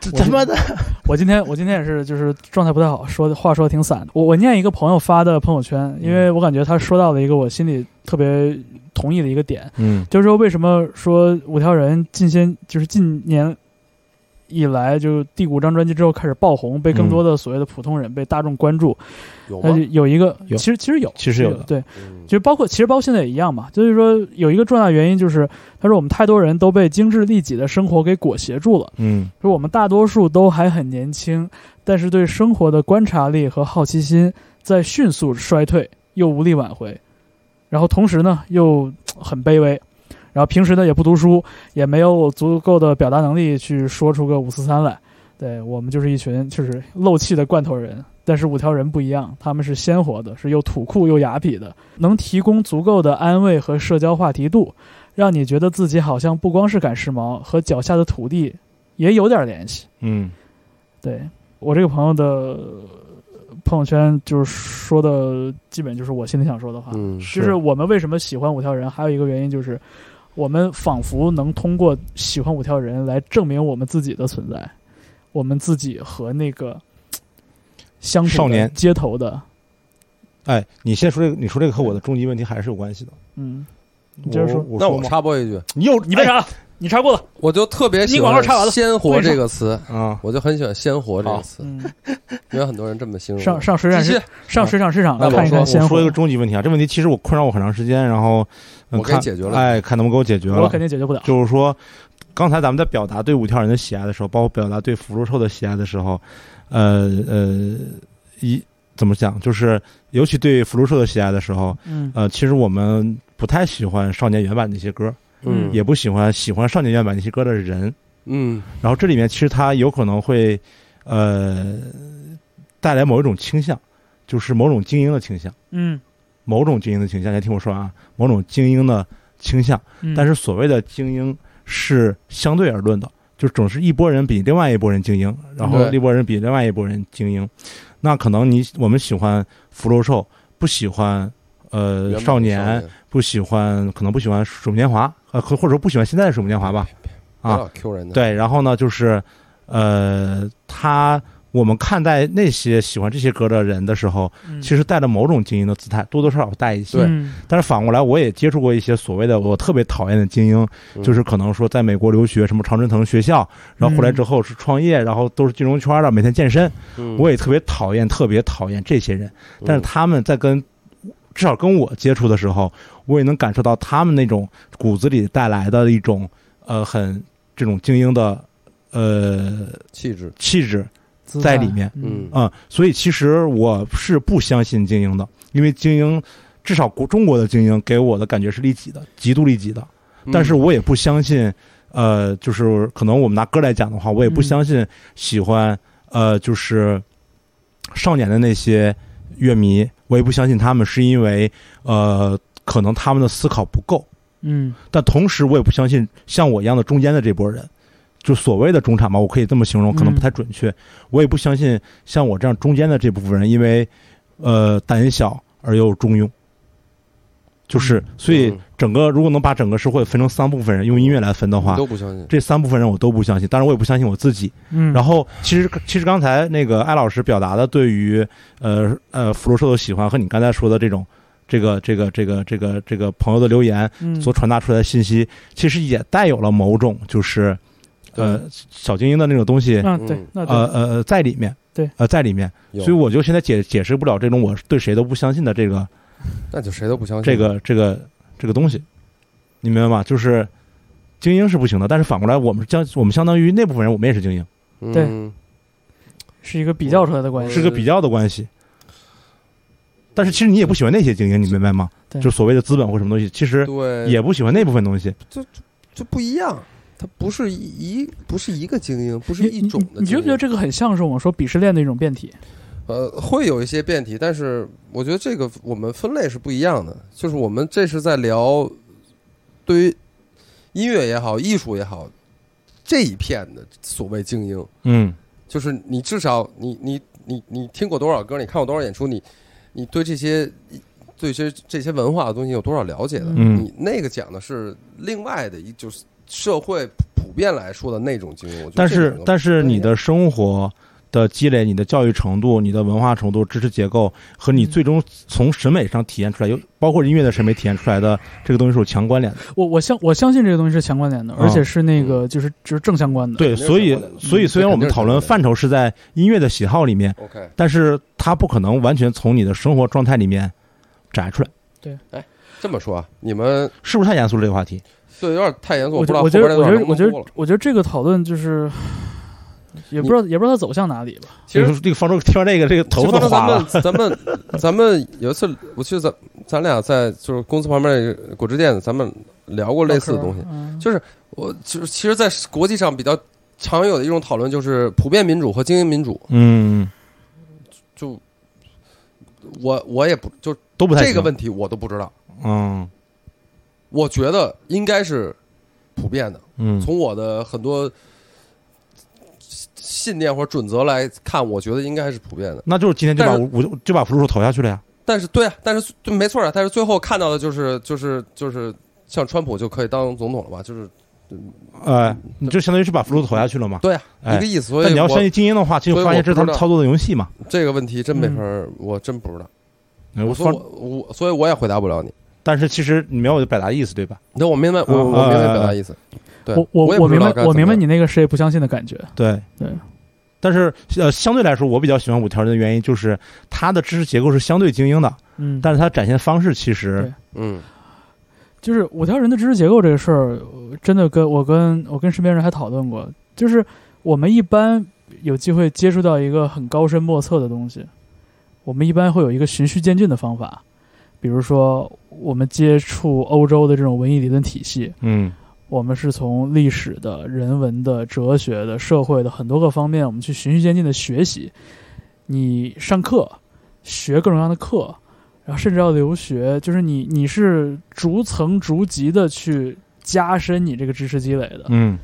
这我他妈的，我今天我今天也是就是状态不太好，说的话说的挺散的。我我念一个朋友发的朋友圈，因为我感觉他说到了一个我心里特别同意的一个点，嗯。就是说为什么说五条人近些就是近年以来就第五张专辑之后开始爆红，被更多的所谓的普通人被大众关注。有那就？有一个，其实其实有，其实有的对，嗯就包括其实包括现在也一样嘛，就是说有一个重要原因就是，他说我们太多人都被精致利己的生活给裹挟住了，嗯说我们大多数都还很年轻，但是对生活的观察力和好奇心在迅速衰退，又无力挽回，然后同时呢又很卑微，然后平时呢也不读书，也没有足够的表达能力去说出个五四三来。对我们就是一群就是漏气的罐头人，但是五条人不一样，他们是鲜活的，是又土酷又雅痞的，能提供足够的安慰和社交话题度，让你觉得自己好像不光是赶时髦，和脚下的土地也有点联系。嗯对我这个朋友的朋友圈，就是说的基本就是我心里想说的话。嗯，就是我们为什么喜欢五条人，还有一个原因就是，我们仿佛能通过喜欢五条人来证明我们自己的存在，我们自己和那个乡土的少年。街头的，哎，你先说这个，你说这个和我的终极问题还是有关系的。嗯，你接着说。那我我说嘛。插播一句，你又你为啥？你插过了，我就特别喜你广告插完欢“了。鲜活”这个词，啊？我就很喜欢“鲜活”这个词，嗯，因为很多人这么形容。上上水产市上水产市场来看一看鲜活。我说一个，终极问题啊，这问题其实我困扰我很长时间，然后嗯我给看解决了哎，看能不能给我解决了我肯。定解决不了。就是说，刚才咱们在表达对五条人的喜爱的时候，包括表达对福禄寿的喜爱的时候，呃呃，一怎么讲？就是尤其对福禄寿的喜爱的时候，嗯呃，其实我们不太喜欢少年原版那些歌，嗯，也不喜欢喜欢少年原版那些歌的人。嗯然后这里面其实它有可能会，呃，带来某一种倾向，就是某种精英的倾向，嗯某种精英的倾向。你听我说啊，某种精英的倾向。嗯，但是所谓的精英是相对而论的，就总是一波人比另外一波人精英，然后对一拨人比另外一波人精英。那可能你我们喜欢福禄寿，不喜欢呃少年，不喜欢可能不喜欢水木年华，呃或或者说不喜欢现在的水木年华吧。啊 Q 人的，对，然后呢，就是呃，他我们看待那些喜欢这些歌的人的时候，嗯其实带着某种精英的姿态，多多少少带一些。嗯但是反过来，我也接触过一些所谓的我特别讨厌的精英，嗯就是可能说在美国留学，什么常春藤学校，然后回来之后是创业，然后都是金融圈的，每天健身。嗯我也特别讨厌，特别讨厌这些人。但是嗯他们在跟至少跟我接触的时候，我也能感受到他们那种骨子里带来的一种呃很这种精英的呃气质，气质在里面嗯啊、所以其实我是不相信精英的，因为精英至少国中国的精英给我的感觉是利己的，极度利己的。嗯但是我也不相信，呃，就是可能我们拿歌来讲的话，我也不嗯相信喜欢呃就是少年的那些乐迷，我也不相信他们是因为呃可能他们的思考不够，嗯但同时我也不相信像我一样的中间的这波人。就所谓的中产吧，我可以这么形容，可能不太准确。我也不相信像我这样中间的这部分人，因为呃胆小而又中庸，就是所以嗯。整个如果能把整个社会分成三部分人，用音乐来分的话，都不相信，这三部分人我都不相信，当然我也不相信我自己。嗯，然后其实其实刚才那个艾老师表达的对于呃呃福禄寿的喜欢和你刚才说的这种这个这个这个这个这个朋友的留言嗯。所传达出来的信息，其实也带有了某种就是呃小精英的那种东西，啊对嗯，那对呃呃呃在里面，对，呃在里面，所以我就现在解解释不了这种我对谁都不相信的这个那就谁都不相信这个这个这个东西，你明白吗？就是精英是不行的，但是反过来，我们将我们相当于那部分人，我们也是精英，对嗯是一个比较出来的关系。是个比较的关系。但是其实你也不喜欢那些精英，你明白吗？对就所谓的资本或什么东西，其实对，也不喜欢那部分东西。就就不一样。它不是一不是一个精英，不是一种的你你觉不觉得这个很像是我们说鄙视链的一种变体？呃，会有一些变体，但是我觉得这个我们分类是不一样的。就是我们这是在聊对于音乐也好、艺术也好这一片的所谓精英，嗯就是你至少你你你你听过多少歌，你看过多少演出，你你对这些对这些这些文化的东西有多少了解的？嗯你那个讲的是另外的一就是社会普遍来说的那种精英。我觉得但是但是你的生活的积累、你的教育程度、你的文化程度、知识结构和你嗯最终从审美上体现出来，有包括音乐的审美体现出来的这个东西是有强关联的。我我相我相信这个东西是强关联的，啊而且是那个就是就是正相关的。对，所以所以虽然我们讨论范畴是在音乐的喜好里面，OK，但是它不可能完全从你的生活状态里面摘出来，对，哎这么说啊，你们是不是太严肃了这个话题？对有点太严肃，我不知道觉我觉得我觉后边那段得我觉得我觉得这个讨论就是也不知道也不知道它走向哪里吧。其实这个方舟听完这个，这个头发都花了。咱们咱们咱们有一次，我记得咱咱俩在就是公司旁边那个果汁店，咱们聊过类似的东西。嗯，就是我就是其实，在国际上比较常有的一种讨论就是普遍民主和精英民主。嗯，就我我也不就都不太这个问题我都不知道。嗯我觉得应该是普遍的。嗯从我的很多信念或者准则来看，我觉得应该是普遍的。那就是今天就把但是五五就把福禄寿投下去了呀。但是对啊，但是对没错啊，但是最后看到的就是就是就是像川普就可以当总统了吧？就是呃，你就相当于是把福禄寿投下去了嘛。对啊，哎一个意思。所以但你要相信精英的话，就所以发现这是他操作的游戏嘛。这个问题真没嗯法儿，我真不知道。哎我说我我，所以我也回答不了你。但是其实你没有我的表达意思对吧？那我明白，我嗯我明白嗯表达意思。对，我我我明白我明白你那个谁也不相信的感觉。对对。但是呃，相对来说，我比较喜欢五条人的原因就是他的知识结构是相对精英的，嗯，但是他展现方式其实嗯就是五条人的知识结构这个事儿，呃真的跟我跟我跟身边人还讨论过，就是我们一般有机会接触到一个很高深莫测的东西，我们一般会有一个循序渐进的方法，比如说我们接触欧洲的这种文艺理论体系，嗯我们是从历史的、人文的、哲学的、社会的很多个方面，我们去循序渐进的学习。你上课学各种各样的课，然后甚至要留学，就是你你是逐层逐级的去加深你这个知识积累的。嗯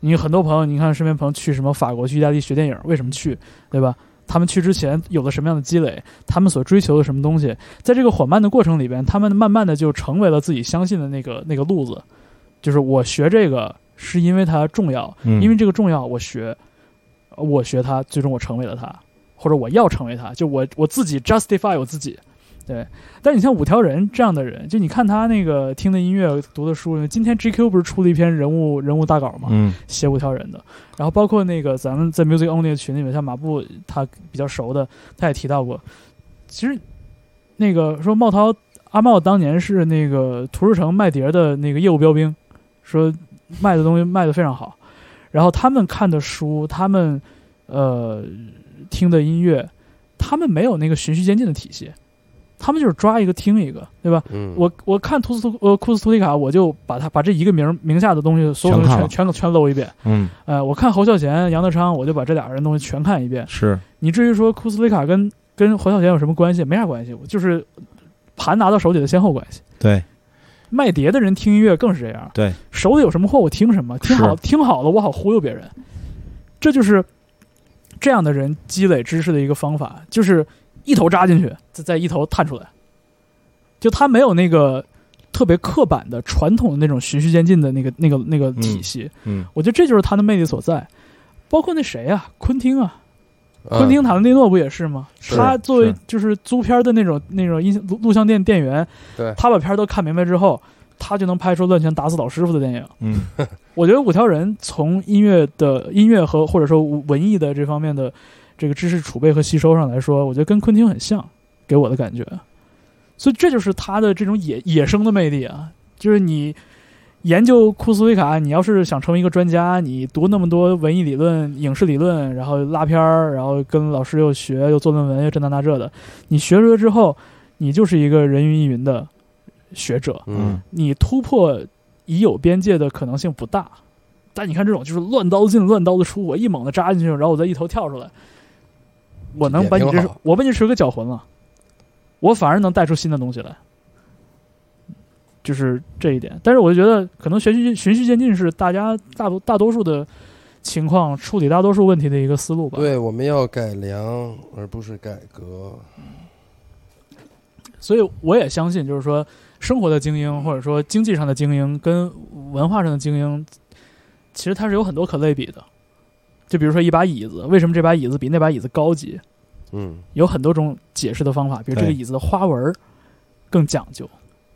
你很多朋友，你看身边朋友去什么法国、去意大利学电影，为什么去？对吧？他们去之前有了什么样的积累？他们所追求的什么东西？在这个缓慢的过程里边，他们慢慢的就成为了自己相信的那个那个路子。就是我学这个是因为它重要，嗯，因为这个重要，我学，我学它，最终我成为了它，或者我要成为它，就我我自己 justify 我自己。对，但你像五条人这样的人，就你看他那个听的音乐、读的书，今天 GQ 不是出了一篇人物人物大稿吗？嗯写五条人的，然后包括那个咱们在 Music Only 的群里面，像马布他比较熟的，他也提到过，其实那个说茂涛阿茂当年是那个图书城卖碟的那个业务标兵，说卖的东西卖的非常好，然后他们看的书，他们呃听的音乐，他们没有那个循序渐进的体系，他们就是抓一个听一个，对吧？嗯，我我看图斯图呃库斯图里卡，我就把他把这一个名名下的东西所有东西全全全全搂一遍。嗯呃，我看侯孝贤、杨德昌，我就把这俩人东西全看一遍。是你至于说库斯图里卡跟跟侯孝贤有什么关系？没啥关系，就是盘拿到手里的先后关系。对卖碟的人听音乐更是这样，对，手里有什么货我听什么，听好听好了我好忽悠别人，这就是这样的人积累知识的一个方法，就是一头扎进去，再再一头探出来，就他没有那个特别刻板的传统的那种循序渐进的那个那个那个体系，嗯。我觉得这就是他的魅力所在。包括那谁啊，昆汀啊，嗯昆汀塔伦蒂诺不也是吗？是。他作为就是租片的那种那种音录录像店店员，对。他把片儿都看明白之后，他就能拍出乱拳打死老师傅的电影。嗯。我觉得五条人从音乐的音乐和或者说文艺的这方面的这个知识储备和吸收上来说，我觉得跟昆汀很像，给我的感觉。所以这就是他的这种野野生的魅力啊，就是你研究库斯维卡，你要是想成为一个专家，你读那么多文艺理论、影视理论，然后拉片儿，然后跟老师又学，又做论文，又这那那这的，你学出来之后，你就是一个人云亦云的学者。嗯，你突破已有边界的可能性不大。但你看这种就是乱刀进乱刀的出，我一猛的扎进去，然后我再一头跳出来，我能把你这我把你吃个搅浑了，我反而能带出新的东西来，就是这一点。但是我就觉得，可能循序循序渐进是大家大多大多数的情况处理大多数问题的一个思路吧。对，我们要改良而不是改革。所以我也相信，就是说，生活的精英或者说经济上的精英跟文化上的精英，其实它是有很多可类比的。就比如说一把椅子，为什么这把椅子比那把椅子高级？嗯，有很多种解释的方法，比如这个椅子的花纹儿更讲究，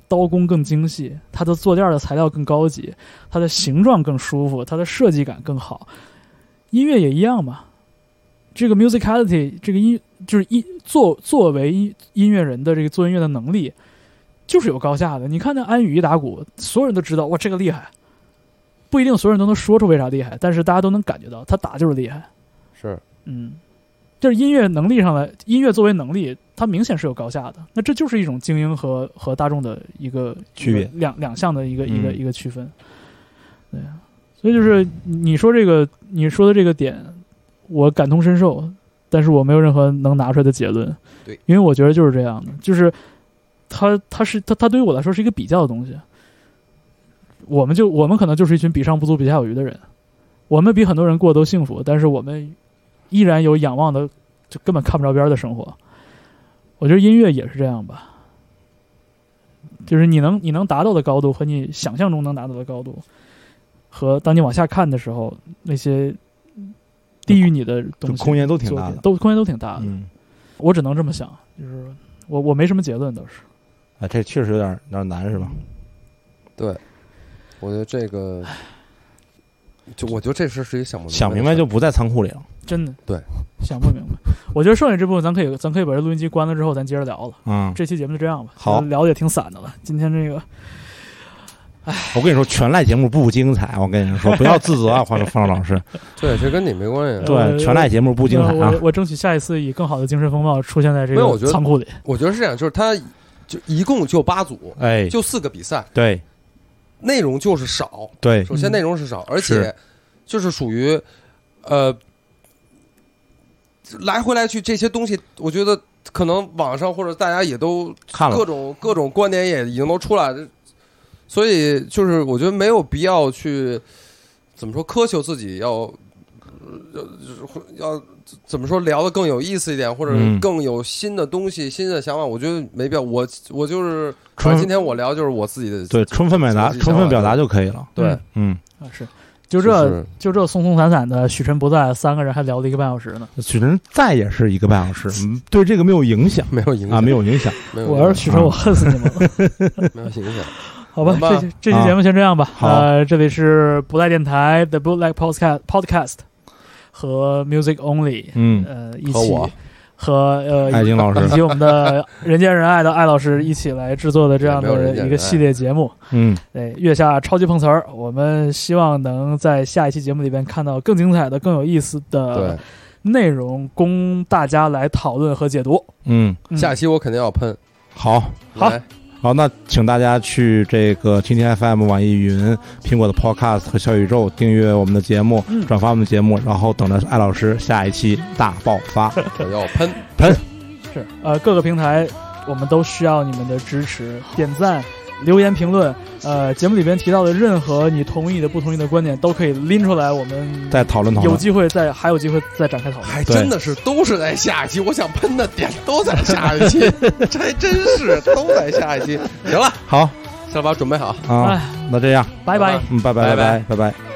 刀工更精细，它的坐垫的材料更高级，它的形状更舒服，它的设计感更好。音乐也一样嘛，这个 musicality 这个音就是音作作为音音乐人的这个做音乐的能力，就是有高下的。你看那安宇一打鼓，所有人都知道哇这个厉害，不一定所有人都能说出为啥厉害，但是大家都能感觉到他打就是厉害。是嗯，就是音乐能力上来，音乐作为能力，它明显是有高下的。那这就是一种精英和和大众的一个区别两两项的一个一个嗯一个区分。对啊，所以就是你说这个你说的这个点，我感同身受，但是我没有任何能拿出来的结论。对，因为我觉得就是这样的，就是它它是它它对于我来说是一个比较的东西。我们就我们可能就是一群比上不足、比下有余的人，我们比很多人过得都幸福，但是我们依然有仰望的，就根本看不着边儿的生活。我觉得音乐也是这样吧，就是你能你能达到的高度和你想象中能达到的高度，和当你往下看的时候，那些低于你的东西，空间都挺大的都空间都挺大的。嗯，我只能这么想，就是我我没什么结论，倒是。啊，这确实有点有点难，是吧？对，我觉得这个，就我觉得这事是一想不想明白就不在仓库里了。真的对，想不明白。我觉得剩下这部分咱可以咱可以把这录音机关了之后，咱接着聊了。嗯，这期节目就这样吧，好聊的也挺散的了。今天这个我跟你说，全赖节目不精彩。我跟你说，不要自责啊，方方老师。对，这跟你没关系。呃对，全赖节目不精彩啊我。我争取下一次以更好的精神风貌出现在这个没有我觉得仓库里。我觉得是这样，就是他就一共就八组，哎，就四个比赛，对内容就是少。对，首先嗯内容是少，而且就是属于呃来回来去这些东西，我觉得可能网上或者大家也都看了。各种各种观点也已经都出来了，所以就是我觉得没有必要去怎么说苛求自己要呃要要怎么说聊的更有意思一点，或者嗯更有新的东西、新的想法，我觉得没必要。我我就是反充正今天我聊就是我自己的对，充分表达，充分表达就可以了。对嗯，嗯，啊，是，就这就这松松散散的，许晨不在，三个人还聊了一个半小时呢。许晨在也是一个半小时，嗯对这个没有影响 没有影响啊，没有影响。没有我要是许晨，啊我恨死你们了。没有影响。好吧，好吧这期这期节目先这样吧。好呃，这里是不赖电台的 Bootleg Podcast Podcast 和 Music Only，嗯，呃，一起和和呃艾金老师。以及我们的人见人爱的艾老师一起来制作的这样的人一个系列节目。嗯，对，月下超级碰瓷儿，我们希望能在下一期节目里边看到更精彩的、更有意思的，内容，供大家来讨论和解读。嗯，嗯。下期我肯定要喷。好，好。来好，那请大家去这个蜻蜓 FM、网易云、苹果的 Podcast 和小宇宙订阅我们的节目，嗯转发我们的节目，然后等着艾老师下一期大爆发。我要喷。是呃，各个平台我们都需要你们的支持，点赞、留言、评论。呃，节目里边提到的任何你同意的、不同意的观点都可以拎出来，我们再讨论讨论。有机会再还有机会再展开讨论。还真的是都是在下一期，我想喷的点都在下一期，这 还真是都在下一期。行了，好下把准备好。啊哎，那这样，拜拜。嗯，拜拜拜拜拜拜拜。